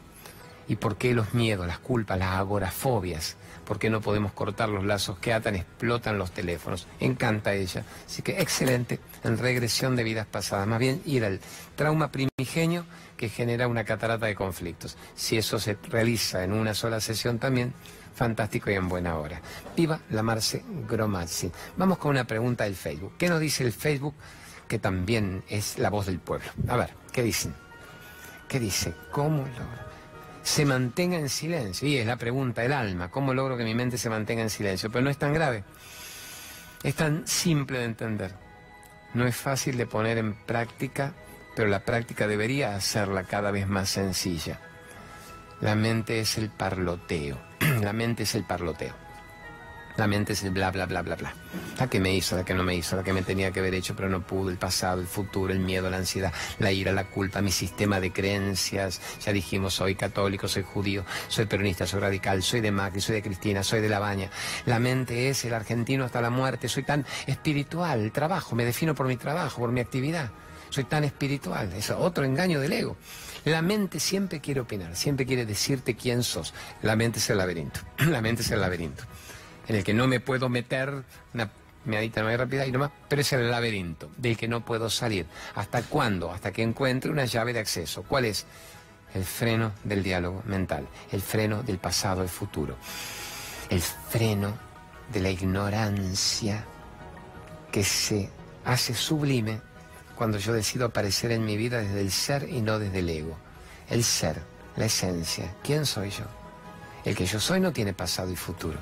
¿Y por qué los miedos, las culpas, las agorafobias? ¿Por qué no podemos cortar los lazos que atan, explotan los teléfonos? Encanta ella. Así que excelente en regresión de vidas pasadas. Más bien ir al trauma primigenio que genera una catarata de conflictos. Si eso se realiza en una sola sesión también, fantástico y en buena hora. Viva la Marce Gromazzi. Vamos con una pregunta del Facebook. ¿Qué nos dice el Facebook? Que también es la voz del pueblo. A ver, ¿qué dicen? ¿Qué dice? ¿Cómo lo se mantenga en silencio. Y es la pregunta del alma, ¿cómo logro que mi mente se mantenga en silencio? Pero no es tan grave, es tan simple de entender. No es fácil de poner en práctica, pero la práctica debería hacerla cada vez más sencilla. La mente es el parloteo, <clears throat> la mente es el parloteo. La mente es el bla, bla, bla, bla, bla. La que me hizo, la que no me hizo, la que me tenía que haber hecho pero no pudo, el pasado, el futuro, el miedo, la ansiedad, la ira, la culpa, mi sistema de creencias. Ya dijimos, soy católico, soy judío, soy peronista, soy radical, soy de Macri, soy de Cristina, soy de La Baña. La mente es el argentino hasta la muerte, soy tan espiritual, el trabajo, me defino por mi trabajo, por mi actividad. Soy tan espiritual, es otro engaño del ego. La mente siempre quiere opinar, siempre quiere decirte quién sos. La mente es el laberinto, <clears throat> la mente es el laberinto en el que no me puedo meter, una meadita hay rápida y nomás, pero es el laberinto del que no puedo salir. ¿Hasta cuándo? Hasta que encuentre una llave de acceso. ¿Cuál es? El freno del diálogo mental, el freno del pasado al futuro, el freno de la ignorancia que se hace sublime cuando yo decido aparecer en mi vida desde el ser y no desde el ego. El ser, la esencia. ¿Quién soy yo? El que yo soy no tiene pasado y futuro.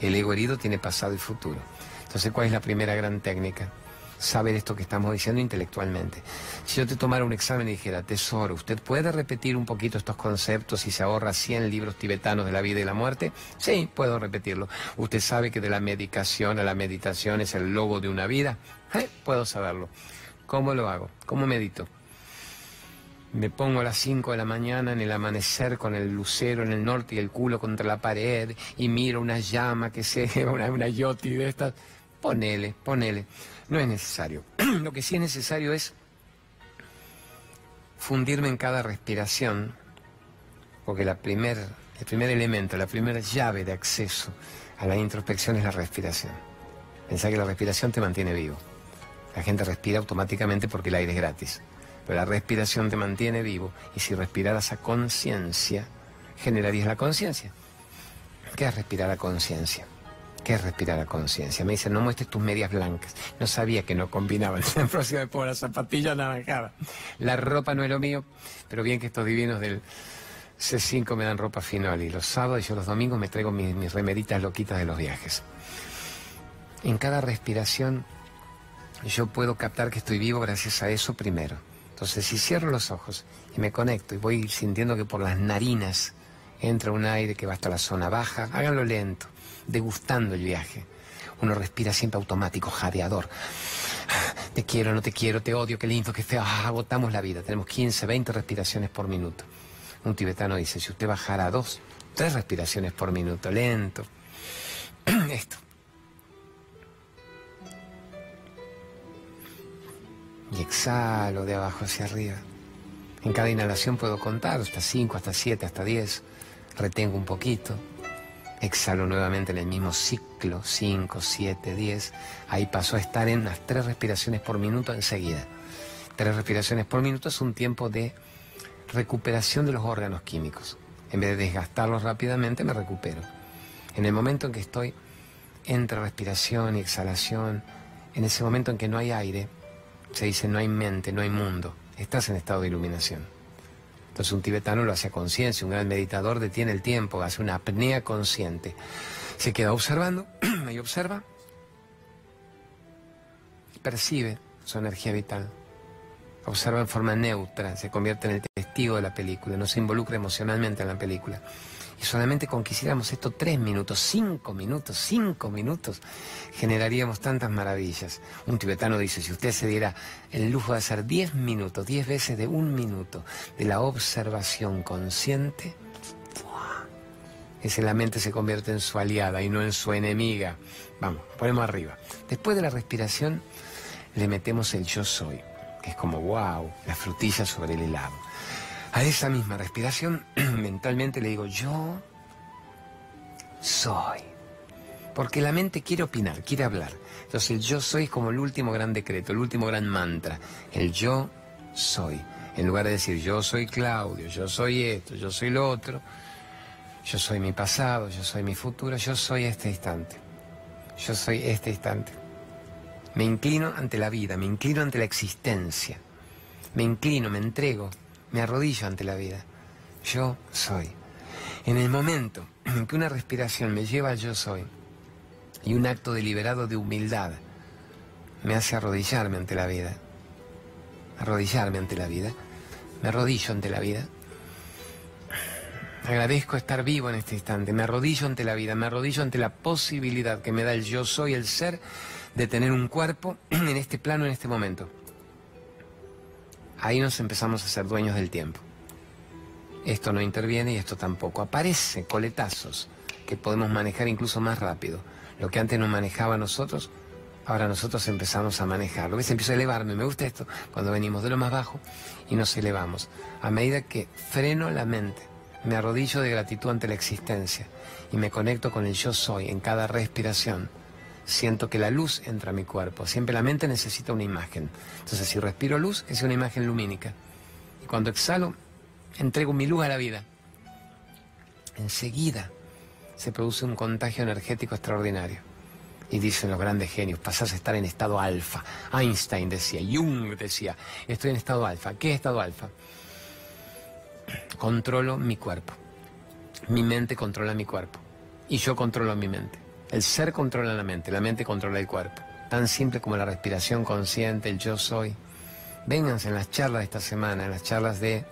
El ego herido tiene pasado y futuro. Entonces, ¿cuál es la primera gran técnica? Saber esto que estamos diciendo intelectualmente. Si yo te tomara un examen y dijera, tesoro, ¿usted puede repetir un poquito estos conceptos y se ahorra 100 libros tibetanos de la vida y la muerte? Sí, puedo repetirlo. ¿Usted sabe que de la medicación a la meditación es el logo de una vida? Eh, puedo saberlo. ¿Cómo lo hago? ¿Cómo medito? Me pongo a las 5 de la mañana en el amanecer con el lucero en el norte y el culo contra la pared y miro una llama que se, <laughs> una, una yoti de estas. Ponele, ponele. No es necesario. <clears throat> Lo que sí es necesario es fundirme en cada respiración, porque la primer, el primer elemento, la primera llave de acceso a la introspección es la respiración. Pensá que la respiración te mantiene vivo. La gente respira automáticamente porque el aire es gratis. Pero la respiración te mantiene vivo y si respiraras a conciencia, generarías la conciencia. ¿Qué es respirar a conciencia? ¿Qué es respirar a conciencia? Me dicen, no muestres tus medias blancas. No sabía que no combinaban. La <laughs> próxima vez pongo la zapatilla anaranjada. La ropa no es lo mío, pero bien que estos divinos del C5 me dan ropa final y los sábados y yo los domingos me traigo mis, mis remeritas loquitas de los viajes. En cada respiración yo puedo captar que estoy vivo gracias a eso primero. Entonces, si cierro los ojos y me conecto y voy sintiendo que por las narinas entra un aire que va hasta la zona baja, háganlo lento, degustando el viaje. Uno respira siempre automático, jadeador. Te quiero, no te quiero, te odio, qué lindo, qué feo. Ah, agotamos la vida. Tenemos 15, 20 respiraciones por minuto. Un tibetano dice, si usted bajara a dos, tres respiraciones por minuto, lento. <clears throat> Esto. Y exhalo de abajo hacia arriba. En cada inhalación puedo contar hasta 5, hasta 7, hasta 10. Retengo un poquito. Exhalo nuevamente en el mismo ciclo, 5, 7, 10. Ahí paso a estar en las tres respiraciones por minuto enseguida. Tres respiraciones por minuto es un tiempo de recuperación de los órganos químicos. En vez de desgastarlos rápidamente, me recupero. En el momento en que estoy entre respiración y exhalación, en ese momento en que no hay aire, se dice no hay mente, no hay mundo, estás en estado de iluminación. Entonces un tibetano lo hace a conciencia, un gran meditador detiene el tiempo, hace una apnea consciente. Se queda observando <clears throat> y observa, percibe su energía vital, observa en forma neutra, se convierte en el testigo de la película, no se involucra emocionalmente en la película. Y solamente con esto tres minutos, cinco minutos, cinco minutos, generaríamos tantas maravillas. Un tibetano dice, si usted se diera el lujo de hacer diez minutos, diez veces de un minuto de la observación consciente, ese la mente se convierte en su aliada y no en su enemiga. Vamos, ponemos arriba. Después de la respiración, le metemos el yo soy, que es como wow, la frutilla sobre el helado. A esa misma respiración, <clears throat> mentalmente le digo, yo soy. Porque la mente quiere opinar, quiere hablar. Entonces el yo soy es como el último gran decreto, el último gran mantra. El yo soy. En lugar de decir yo soy Claudio, yo soy esto, yo soy lo otro, yo soy mi pasado, yo soy mi futuro, yo soy este instante. Yo soy este instante. Me inclino ante la vida, me inclino ante la existencia. Me inclino, me entrego, me arrodillo ante la vida. Yo soy. En el momento en que una respiración me lleva al yo soy y un acto deliberado de humildad me hace arrodillarme ante la vida, arrodillarme ante la vida, me arrodillo ante la vida, agradezco estar vivo en este instante, me arrodillo ante la vida, me arrodillo ante la posibilidad que me da el yo soy, el ser, de tener un cuerpo en este plano, en este momento. Ahí nos empezamos a ser dueños del tiempo. Esto no interviene y esto tampoco. Aparece coletazos que podemos manejar incluso más rápido. Lo que antes no manejaba nosotros, ahora nosotros empezamos a manejarlo. ¿Ves? Empiezo a elevarme. Me gusta esto cuando venimos de lo más bajo y nos elevamos. A medida que freno la mente, me arrodillo de gratitud ante la existencia y me conecto con el yo soy en cada respiración. Siento que la luz entra a mi cuerpo. Siempre la mente necesita una imagen. Entonces, si respiro luz, sea una imagen lumínica. Y cuando exhalo, entrego mi luz a la vida. Enseguida se produce un contagio energético extraordinario. Y dicen los grandes genios, pasás a estar en estado alfa. Einstein decía, Jung decía, estoy en estado alfa. ¿Qué es estado alfa? Controlo mi cuerpo. Mi mente controla mi cuerpo. Y yo controlo mi mente. El ser controla la mente, la mente controla el cuerpo. Tan simple como la respiración consciente, el yo soy. Vénganse en las charlas de esta semana, en las charlas de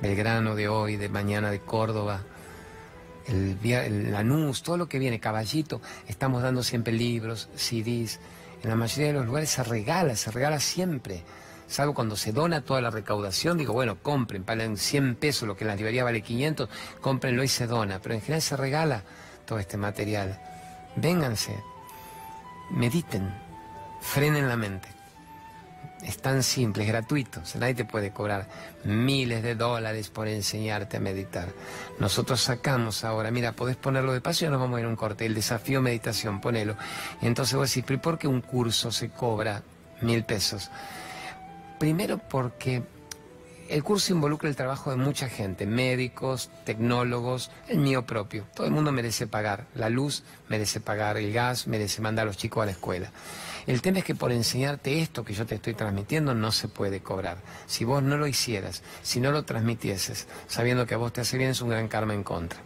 Belgrano de hoy, de mañana de Córdoba, el, el Lanús, todo lo que viene, Caballito, estamos dando siempre libros, CDs. En la mayoría de los lugares se regala, se regala siempre. Salvo cuando se dona toda la recaudación, digo, bueno, compren, pagan 100 pesos, lo que en la librería vale 500, cómprenlo y se dona. Pero en general se regala todo este material. Vénganse, mediten, frenen la mente. Es tan simple, es gratuito. nadie te puede cobrar miles de dólares por enseñarte a meditar. Nosotros sacamos ahora, mira, podés ponerlo de paso y nos vamos a ir a un corte. El desafío meditación, ponelo. Y entonces vos decís, ¿pero por qué un curso se cobra mil pesos? Primero porque el curso involucra el trabajo de mucha gente, médicos, tecnólogos, el mío propio. Todo el mundo merece pagar. La luz merece pagar, el gas merece mandar a los chicos a la escuela. El tema es que por enseñarte esto que yo te estoy transmitiendo no se puede cobrar. Si vos no lo hicieras, si no lo transmitieses, sabiendo que a vos te hace bien, es un gran karma en contra.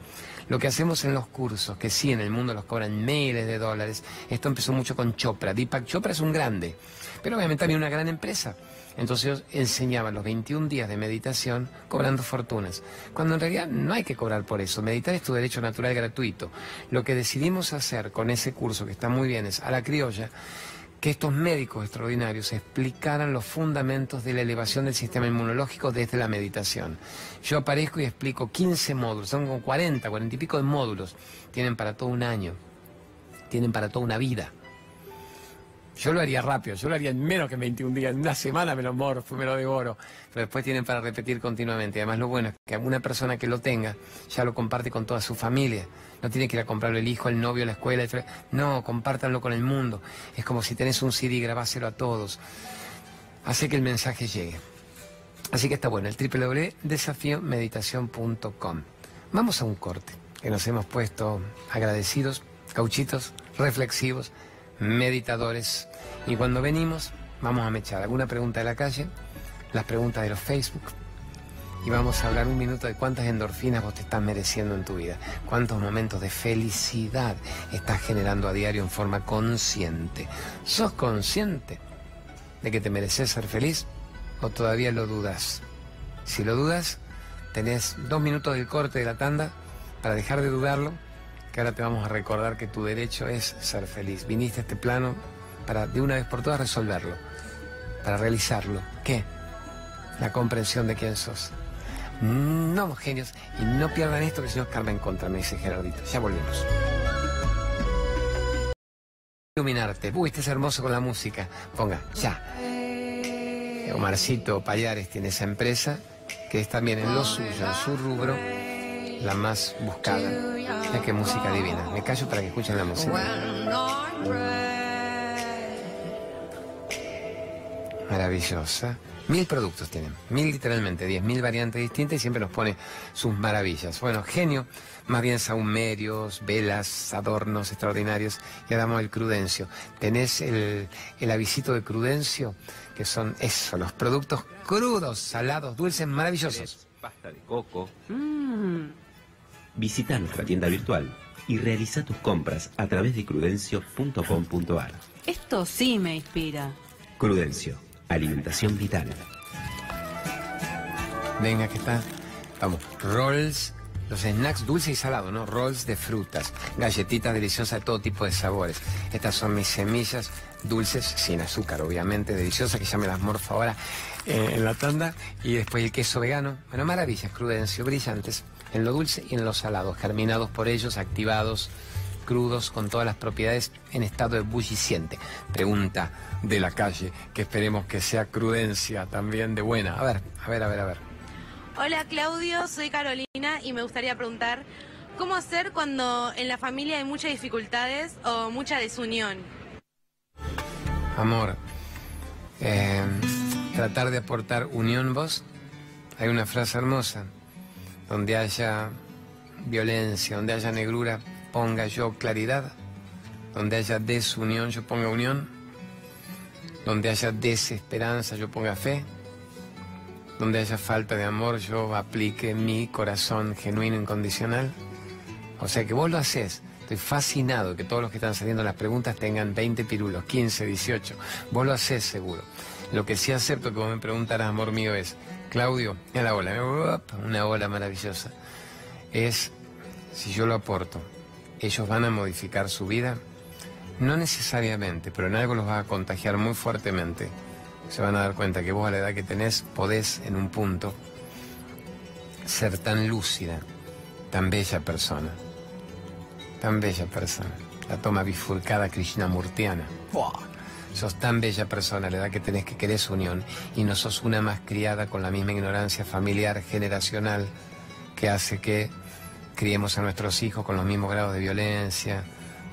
Lo que hacemos en los cursos, que sí en el mundo los cobran miles de dólares, esto empezó mucho con Chopra. Deepak Chopra es un grande, pero obviamente también una gran empresa. Entonces enseñaban los 21 días de meditación cobrando fortunas, cuando en realidad no hay que cobrar por eso, meditar es tu derecho natural gratuito. Lo que decidimos hacer con ese curso, que está muy bien, es a la criolla, que estos médicos extraordinarios explicaran los fundamentos de la elevación del sistema inmunológico desde la meditación. Yo aparezco y explico 15 módulos, son como 40, 40 y pico de módulos, tienen para todo un año, tienen para toda una vida. Yo lo haría rápido, yo lo haría en menos que 21 días, en una semana me lo morfo, me lo devoro, pero después tienen para repetir continuamente. Además lo bueno es que una persona que lo tenga ya lo comparte con toda su familia. No tiene que ir a comprarlo el hijo, el novio, la escuela. No, compártanlo con el mundo. Es como si tenés un CD, grabáselo a todos. Hace que el mensaje llegue. Así que está bueno, el www.desafiomeditación.com. Vamos a un corte, que nos hemos puesto agradecidos, cauchitos, reflexivos meditadores. Y cuando venimos, vamos a mechar alguna pregunta de la calle, las preguntas de los Facebook, y vamos a hablar un minuto de cuántas endorfinas vos te estás mereciendo en tu vida, cuántos momentos de felicidad estás generando a diario en forma consciente. ¿Sos consciente de que te mereces ser feliz o todavía lo dudas? Si lo dudas, tenés dos minutos del corte de la tanda para dejar de dudarlo que ahora te vamos a recordar que tu derecho es ser feliz. Viniste a este plano para de una vez por todas resolverlo, para realizarlo. ¿Qué? La comprensión de quién sos. No, genios, y no pierdan esto que si no karma en contra, me dice Gerardito. Ya volvemos. Iluminarte. Uy, este es hermoso con la música. Ponga, ya. Omarcito Payares tiene esa empresa que es también en lo suyo, en su rubro, la más buscada. Es que música divina. Me callo para que escuchen la música. Maravillosa. Mil productos tienen, mil literalmente, diez mil variantes distintas y siempre nos pone sus maravillas. Bueno, genio, más bien saumerios, velas, adornos extraordinarios. Y ahora damos el crudencio. Tenés el, el avisito de crudencio, que son eso, los productos crudos, salados, dulces, maravillosos. Pasta de coco. Visita nuestra tienda virtual y realiza tus compras a través de crudencio.com.ar. Esto sí me inspira. Crudencio, alimentación vital. Venga, ¿qué tal? Vamos, rolls, los snacks dulces y salados, ¿no? Rolls de frutas, galletitas deliciosas de todo tipo de sabores. Estas son mis semillas dulces, sin azúcar, obviamente, deliciosas, que ya me las morfo ahora eh, en la tanda. Y después el queso vegano. Bueno, maravillas, Crudencio, brillantes, en lo dulce y en lo salado, germinados por ellos, activados, crudos, con todas las propiedades en estado ebulliciente. Pregunta de la calle, que esperemos que sea Crudencia también de buena. A ver, a ver, a ver, a ver. Hola Claudio, soy Carolina y me gustaría preguntar, ¿cómo hacer cuando en la familia hay muchas dificultades o mucha desunión? Amor, eh, tratar de aportar unión vos. Hay una frase hermosa, donde haya violencia, donde haya negrura, ponga yo claridad, donde haya desunión, yo ponga unión, donde haya desesperanza, yo ponga fe, donde haya falta de amor, yo aplique mi corazón genuino, incondicional. O sea que vos lo haces. Estoy fascinado que todos los que están saliendo las preguntas tengan 20 pirulos, 15, 18. Vos lo haces seguro. Lo que sí acepto que vos me preguntarás, amor mío, es, Claudio, mira la ola, una ola maravillosa. Es, si yo lo aporto, ellos van a modificar su vida. No necesariamente, pero en algo los va a contagiar muy fuertemente. Se van a dar cuenta que vos a la edad que tenés podés en un punto ser tan lúcida, tan bella persona, tan bella persona. La toma bifurcada krishnamurtiana. ¡Buah! Sos tan bella persona la edad que tenés que querés unión y no sos una más criada con la misma ignorancia familiar, generacional, que hace que criemos a nuestros hijos con los mismos grados de violencia,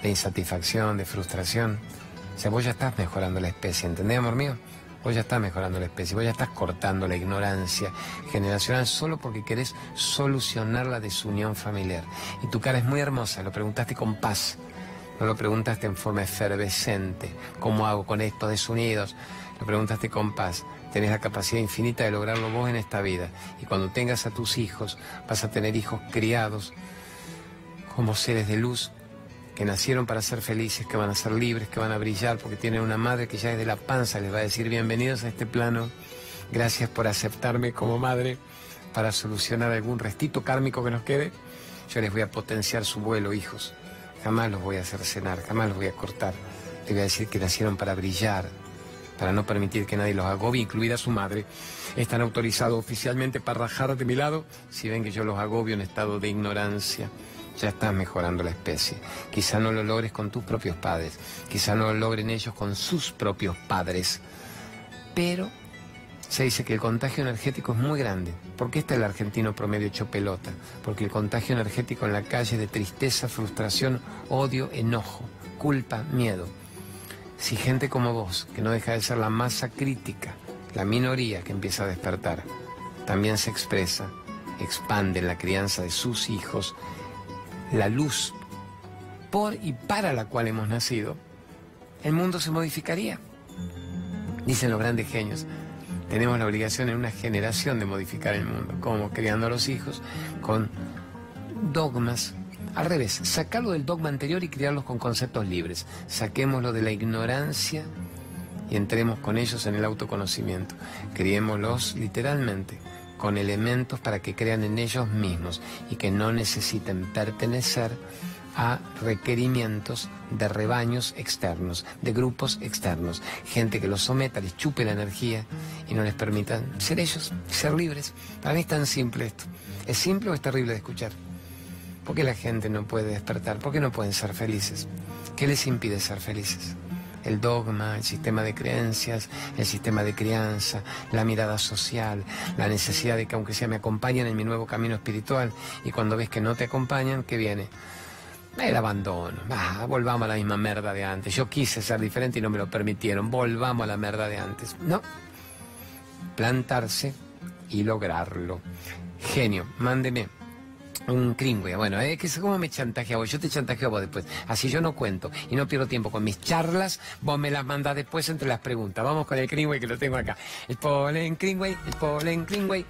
de insatisfacción, de frustración. O sea, vos ya estás mejorando la especie, ¿entendés, amor mío? Vos ya estás mejorando la especie, vos ya estás cortando la ignorancia generacional solo porque querés solucionar la desunión familiar. Y tu cara es muy hermosa, lo preguntaste con paz, no lo preguntaste en forma efervescente, ¿cómo hago con estos desunidos? Lo preguntaste con paz. Tenés la capacidad infinita de lograrlo vos en esta vida. Y cuando tengas a tus hijos, vas a tener hijos criados como seres de luz que nacieron para ser felices, que van a ser libres, que van a brillar, porque tienen una madre que ya desde la panza les va a decir bienvenidos a este plano, gracias por aceptarme como madre para solucionar algún restito kármico que nos quede. Yo les voy a potenciar su vuelo, hijos. Jamás los voy a hacer cenar, jamás los voy a cortar. Les voy a decir que nacieron para brillar, para no permitir que nadie los agobie, incluida su madre. Están autorizados oficialmente para rajar de mi lado si ven que yo los agobio en estado de ignorancia ya estás mejorando la especie. Quizá no lo logres con tus propios padres, quizá no lo logren ellos con sus propios padres, pero se dice que el contagio energético es muy grande. ¿Por qué está el argentino promedio hecho pelota? Porque el contagio energético en la calle es de tristeza, frustración, odio, enojo, culpa, miedo. Si gente como vos, que no deja de ser la masa crítica, la minoría que empieza a despertar, también se expresa, expande en la crianza de sus hijos, la luz por y para la cual hemos nacido, el mundo se modificaría. Dicen los grandes genios, tenemos la obligación en una generación de modificar el mundo, como criando a los hijos con dogmas. Al revés, sacarlo del dogma anterior y criarlos con conceptos libres. Saquémoslo de la ignorancia y entremos con ellos en el autoconocimiento. Criémoslos literalmente con elementos para que crean en ellos mismos y que no necesiten pertenecer a requerimientos de rebaños externos, de grupos externos, gente que los someta, les chupe la energía y no les permitan ser ellos, ser libres. Para mí es tan simple esto. ¿Es simple o es terrible de escuchar? ¿Por qué la gente no puede despertar? ¿Por qué no pueden ser felices? ¿Qué les impide ser felices? el dogma, el sistema de creencias, el sistema de crianza, la mirada social, la necesidad de que aunque sea me acompañen en mi nuevo camino espiritual y cuando ves que no te acompañan, ¿qué viene? El abandono. Volvamos a la misma merda de antes. Yo quise ser diferente y no me lo permitieron. Volvamos a la merda de antes. No. Plantarse y lograrlo. Genio, mándeme un cringüe. Bueno, es que cómo me chantajea vos. Yo te chantajeo vos después. Así yo no cuento y no pierdo tiempo con mis charlas. Vos me las mandas después entre las preguntas. Vamos con el cringüe que lo tengo acá. El polen cringüe, el polen cringüe.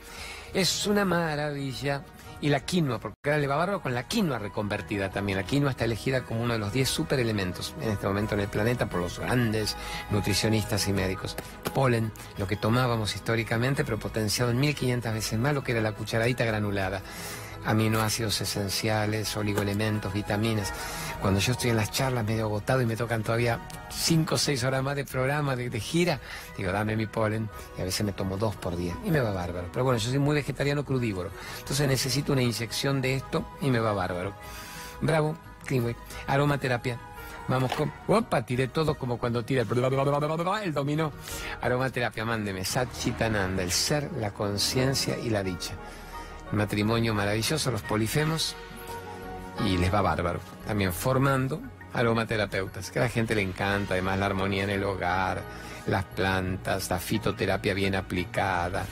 Es una maravilla y la quinoa, porque ahora le va barro con la quinoa reconvertida también. La quinoa está elegida como uno de los 10 superelementos en este momento en el planeta por los grandes nutricionistas y médicos. Polen, lo que tomábamos históricamente, pero potenciado en 1500 veces más lo que era la cucharadita granulada aminoácidos esenciales, oligoelementos, vitaminas. Cuando yo estoy en las charlas medio agotado y me tocan todavía 5 o 6 horas más de programa, de, gira, digo, dame mi polen y a veces me tomo dos por día y me va bárbaro. Pero bueno, yo soy muy vegetariano crudívoro, entonces necesito una inyección de esto y me va bárbaro. Bravo, Greenway. Aromaterapia. Vamos con... Opa, tiré todo como cuando tira el, el dominó. Aromaterapia, mándeme. Satchitananda, el ser, la conciencia y la dicha matrimonio maravilloso, los polifemos, y les va bárbaro. También formando aromaterapeutas, que a la gente le encanta, además la armonía en el hogar, las plantas, la fitoterapia bien aplicada.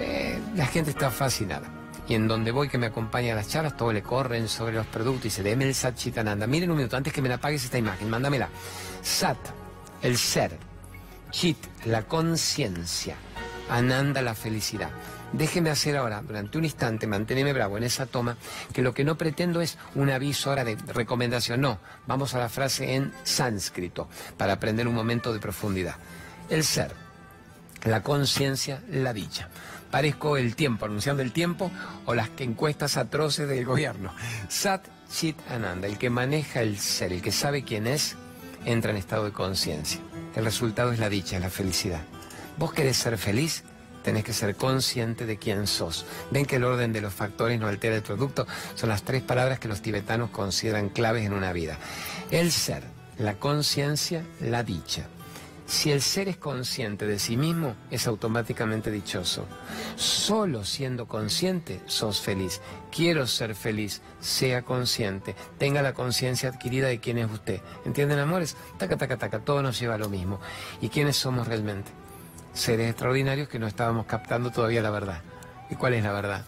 Eh, la gente está fascinada. Y en donde voy que me acompaña a las charlas, todo le corren sobre los productos y se deme el Sat Chitananda. Miren un minuto, antes que me la apagues esta imagen, mándamela. Sat, el ser. Chit, la conciencia. Ananda, la felicidad. Déjeme hacer ahora, durante un instante, manténeme bravo en esa toma, que lo que no pretendo es un aviso ahora de recomendación, no, vamos a la frase en sánscrito, para aprender un momento de profundidad. El ser, la conciencia, la dicha. Parezco el tiempo, anunciando el tiempo, o las encuestas atroces del gobierno. Sat Chit Ananda, el que maneja el ser, el que sabe quién es, entra en estado de conciencia. El resultado es la dicha, la felicidad. ¿Vos querés ser feliz? Tenés que ser consciente de quién sos. Ven que el orden de los factores no altera el producto. Son las tres palabras que los tibetanos consideran claves en una vida. El ser, la conciencia, la dicha. Si el ser es consciente de sí mismo, es automáticamente dichoso. Solo siendo consciente, sos feliz. Quiero ser feliz, sea consciente, tenga la conciencia adquirida de quién es usted. ¿Entienden, amores? Taca, taca, taca, todo nos lleva a lo mismo. ¿Y quiénes somos realmente? Seres extraordinarios que no estábamos captando todavía la verdad. ¿Y cuál es la verdad?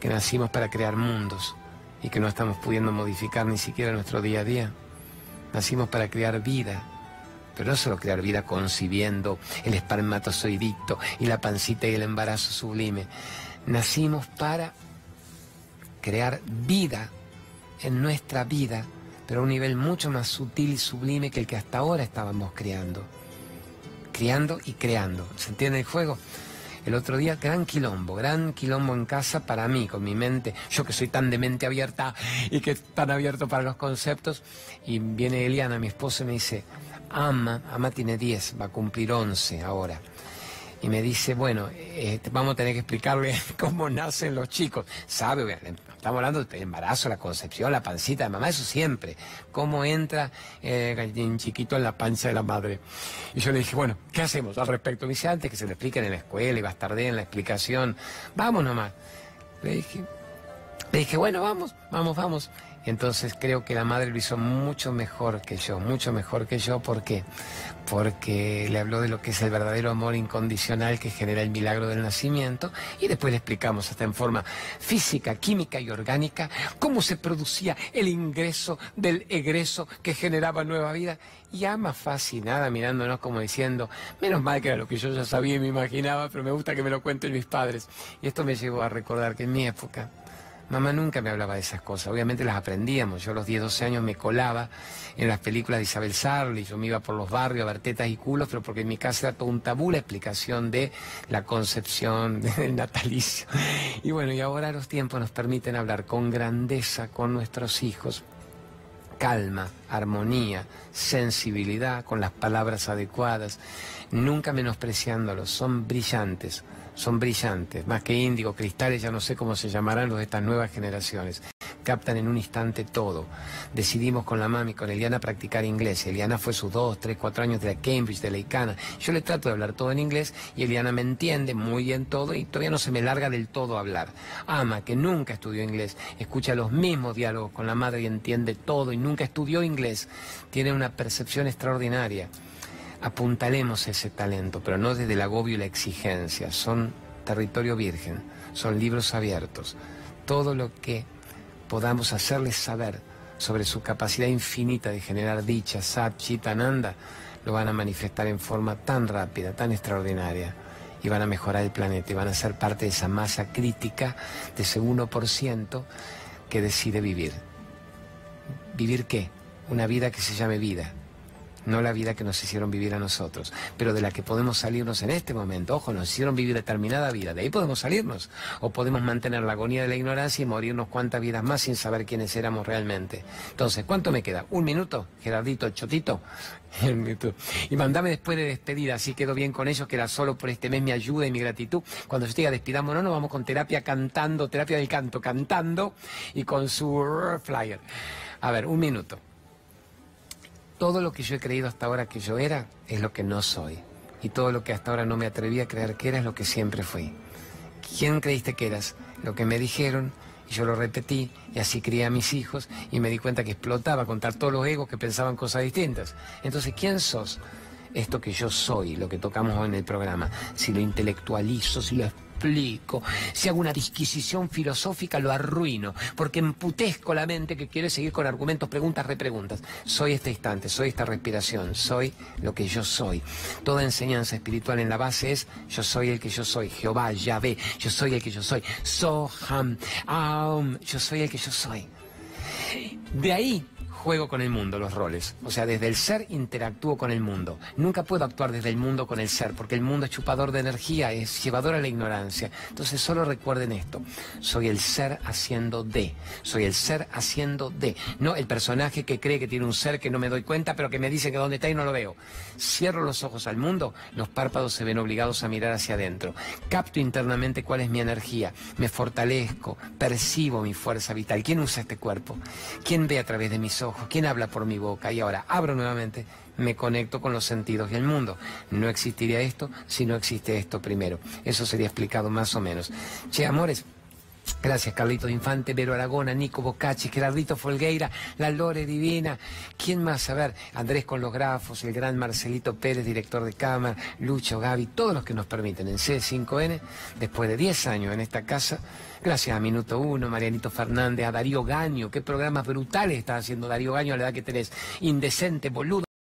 Que nacimos para crear mundos y que no estamos pudiendo modificar ni siquiera nuestro día a día. Nacimos para crear vida, pero no solo crear vida concibiendo el espermatozoidito y la pancita y el embarazo sublime. Nacimos para crear vida en nuestra vida, pero a un nivel mucho más sutil y sublime que el que hasta ahora estábamos creando criando y creando. ¿Se entiende el juego? El otro día, gran quilombo, gran quilombo en casa para mí, con mi mente, yo que soy tan de mente abierta y que tan abierto para los conceptos. Y viene Eliana, mi esposa, y me dice, Ama, Ama tiene 10, va a cumplir 11 ahora. Y me dice, bueno, eh, vamos a tener que explicarle <laughs> cómo nacen los chicos. Sabe, Estamos hablando del embarazo, la concepción, la pancita de mamá, eso siempre. Cómo entra eh, el chiquito en la pancha de la madre. Y yo le dije, bueno, ¿qué hacemos al respecto? Dice, antes que se le expliquen en la escuela y vas tarde en la explicación, vamos nomás. Le dije, le dije, bueno, vamos, vamos, vamos. Entonces creo que la madre lo hizo mucho mejor que yo, mucho mejor que yo. ¿Por qué? Porque le habló de lo que es el verdadero amor incondicional que genera el milagro del nacimiento y después le explicamos hasta en forma física, química y orgánica cómo se producía el ingreso del egreso que generaba nueva vida. Y ama fascinada mirándonos como diciendo, menos mal que era lo que yo ya sabía y me imaginaba, pero me gusta que me lo cuenten mis padres. Y esto me llevó a recordar que en mi época Mamá nunca me hablaba de esas cosas, obviamente las aprendíamos. Yo a los 10, 12 años me colaba en las películas de Isabel Sarli, yo me iba por los barrios a ver tetas y culos, pero porque en mi casa era todo un tabú la explicación de la concepción <laughs> del natalicio. Y bueno, y ahora los tiempos nos permiten hablar con grandeza con nuestros hijos, calma, armonía, sensibilidad, con las palabras adecuadas, nunca menospreciándolos, son brillantes son brillantes, más que índigo, cristales, ya no sé cómo se llamarán los de estas nuevas generaciones. Captan en un instante todo. Decidimos con la mami, con Eliana, practicar inglés. Eliana fue sus dos, tres, cuatro años de la Cambridge, de la ICANA. Yo le trato de hablar todo en inglés y Eliana me entiende muy bien todo y todavía no se me larga del todo hablar. Ama, que nunca estudió inglés, escucha los mismos diálogos con la madre y entiende todo y nunca estudió inglés. Tiene una percepción extraordinaria. Apuntalemos ese talento, pero no desde el agobio y la exigencia. Son territorio virgen, son libros abiertos. Todo lo que podamos hacerles saber sobre su capacidad infinita de generar dicha, sat, chitananda, lo van a manifestar en forma tan rápida, tan extraordinaria, y van a mejorar el planeta, y van a ser parte de esa masa crítica, de ese 1% que decide vivir. ¿Vivir qué? Una vida que se llame vida, no la vida que nos hicieron vivir a nosotros, pero de la que podemos salirnos en este momento. Ojo, nos hicieron vivir determinada vida, de ahí podemos salirnos. O podemos mantener la agonía de la ignorancia y morirnos cuantas vidas más sin saber quiénes éramos realmente. Entonces, ¿cuánto me queda? ¿Un minuto? Gerardito, Chotito. <laughs> Y mandame después de despedida, así quedo bien con ellos, que era solo por este mes mi ayuda y mi gratitud. Cuando yo diga despidámonos, nos vamos con terapia cantando, terapia del canto, cantando y con su flyer. A ver, un minuto todo lo que yo he creído hasta ahora que yo era es lo que no soy. Y todo lo que hasta ahora no me atreví a creer que era es lo que siempre fui. ¿Quién creíste que eras? Lo que me dijeron y yo lo repetí y así crié a mis hijos y me di cuenta que explotaba contar todos los egos que pensaban cosas distintas. Entonces, ¿quién sos? Esto que yo soy, lo que tocamos en el programa, si lo intelectualizo, si lo explico. Si hago una disquisición filosófica, lo arruino, porque emputezco la mente que quiere seguir con argumentos, preguntas, repreguntas. Soy este instante, soy esta respiración, soy lo que yo soy. Toda enseñanza espiritual en la base es yo soy el que yo soy, Jehová, Yahvé, yo soy el que yo soy, Soham, Aum, yo soy el que yo soy. De ahí juego con el mundo, los roles. O sea, desde el ser interactúo con el mundo. Nunca puedo actuar desde el mundo con el ser, porque el mundo es chupador de energía, es llevador a la ignorancia. Entonces solo recuerden esto. Soy el ser haciendo de. Soy el ser haciendo de. No el personaje que cree que tiene un ser que no me doy cuenta, pero que me dice que dónde está y no lo veo. Cierro los ojos al mundo, los párpados se ven obligados a mirar hacia adentro. Capto internamente cuál es mi energía. Me fortalezco, percibo mi fuerza vital. ¿Quién usa este cuerpo? ¿Quién ve a través de mis ojos? ¿Quién habla por mi boca? Y ahora abro nuevamente, me conecto con los sentidos y el mundo. No existiría esto si no existe esto primero. Eso sería explicado más o menos. Che, amores, Gracias, Carlito Infante, Vero Aragona, Nico Bocacci, Gerardito Folgueira, La Lore Divina. ¿Quién más? A ver, Andrés con los grafos, el gran Marcelito Pérez, director de cámara, Lucho, Gaby, todos los que nos permiten en C5N, después de 10 años en esta casa, Gracias a Minuto Uno, Marianito Fernández, a Darío Gaño. Qué programas brutales está haciendo Darío Gaño a la edad que tenés. Indecente, boludo.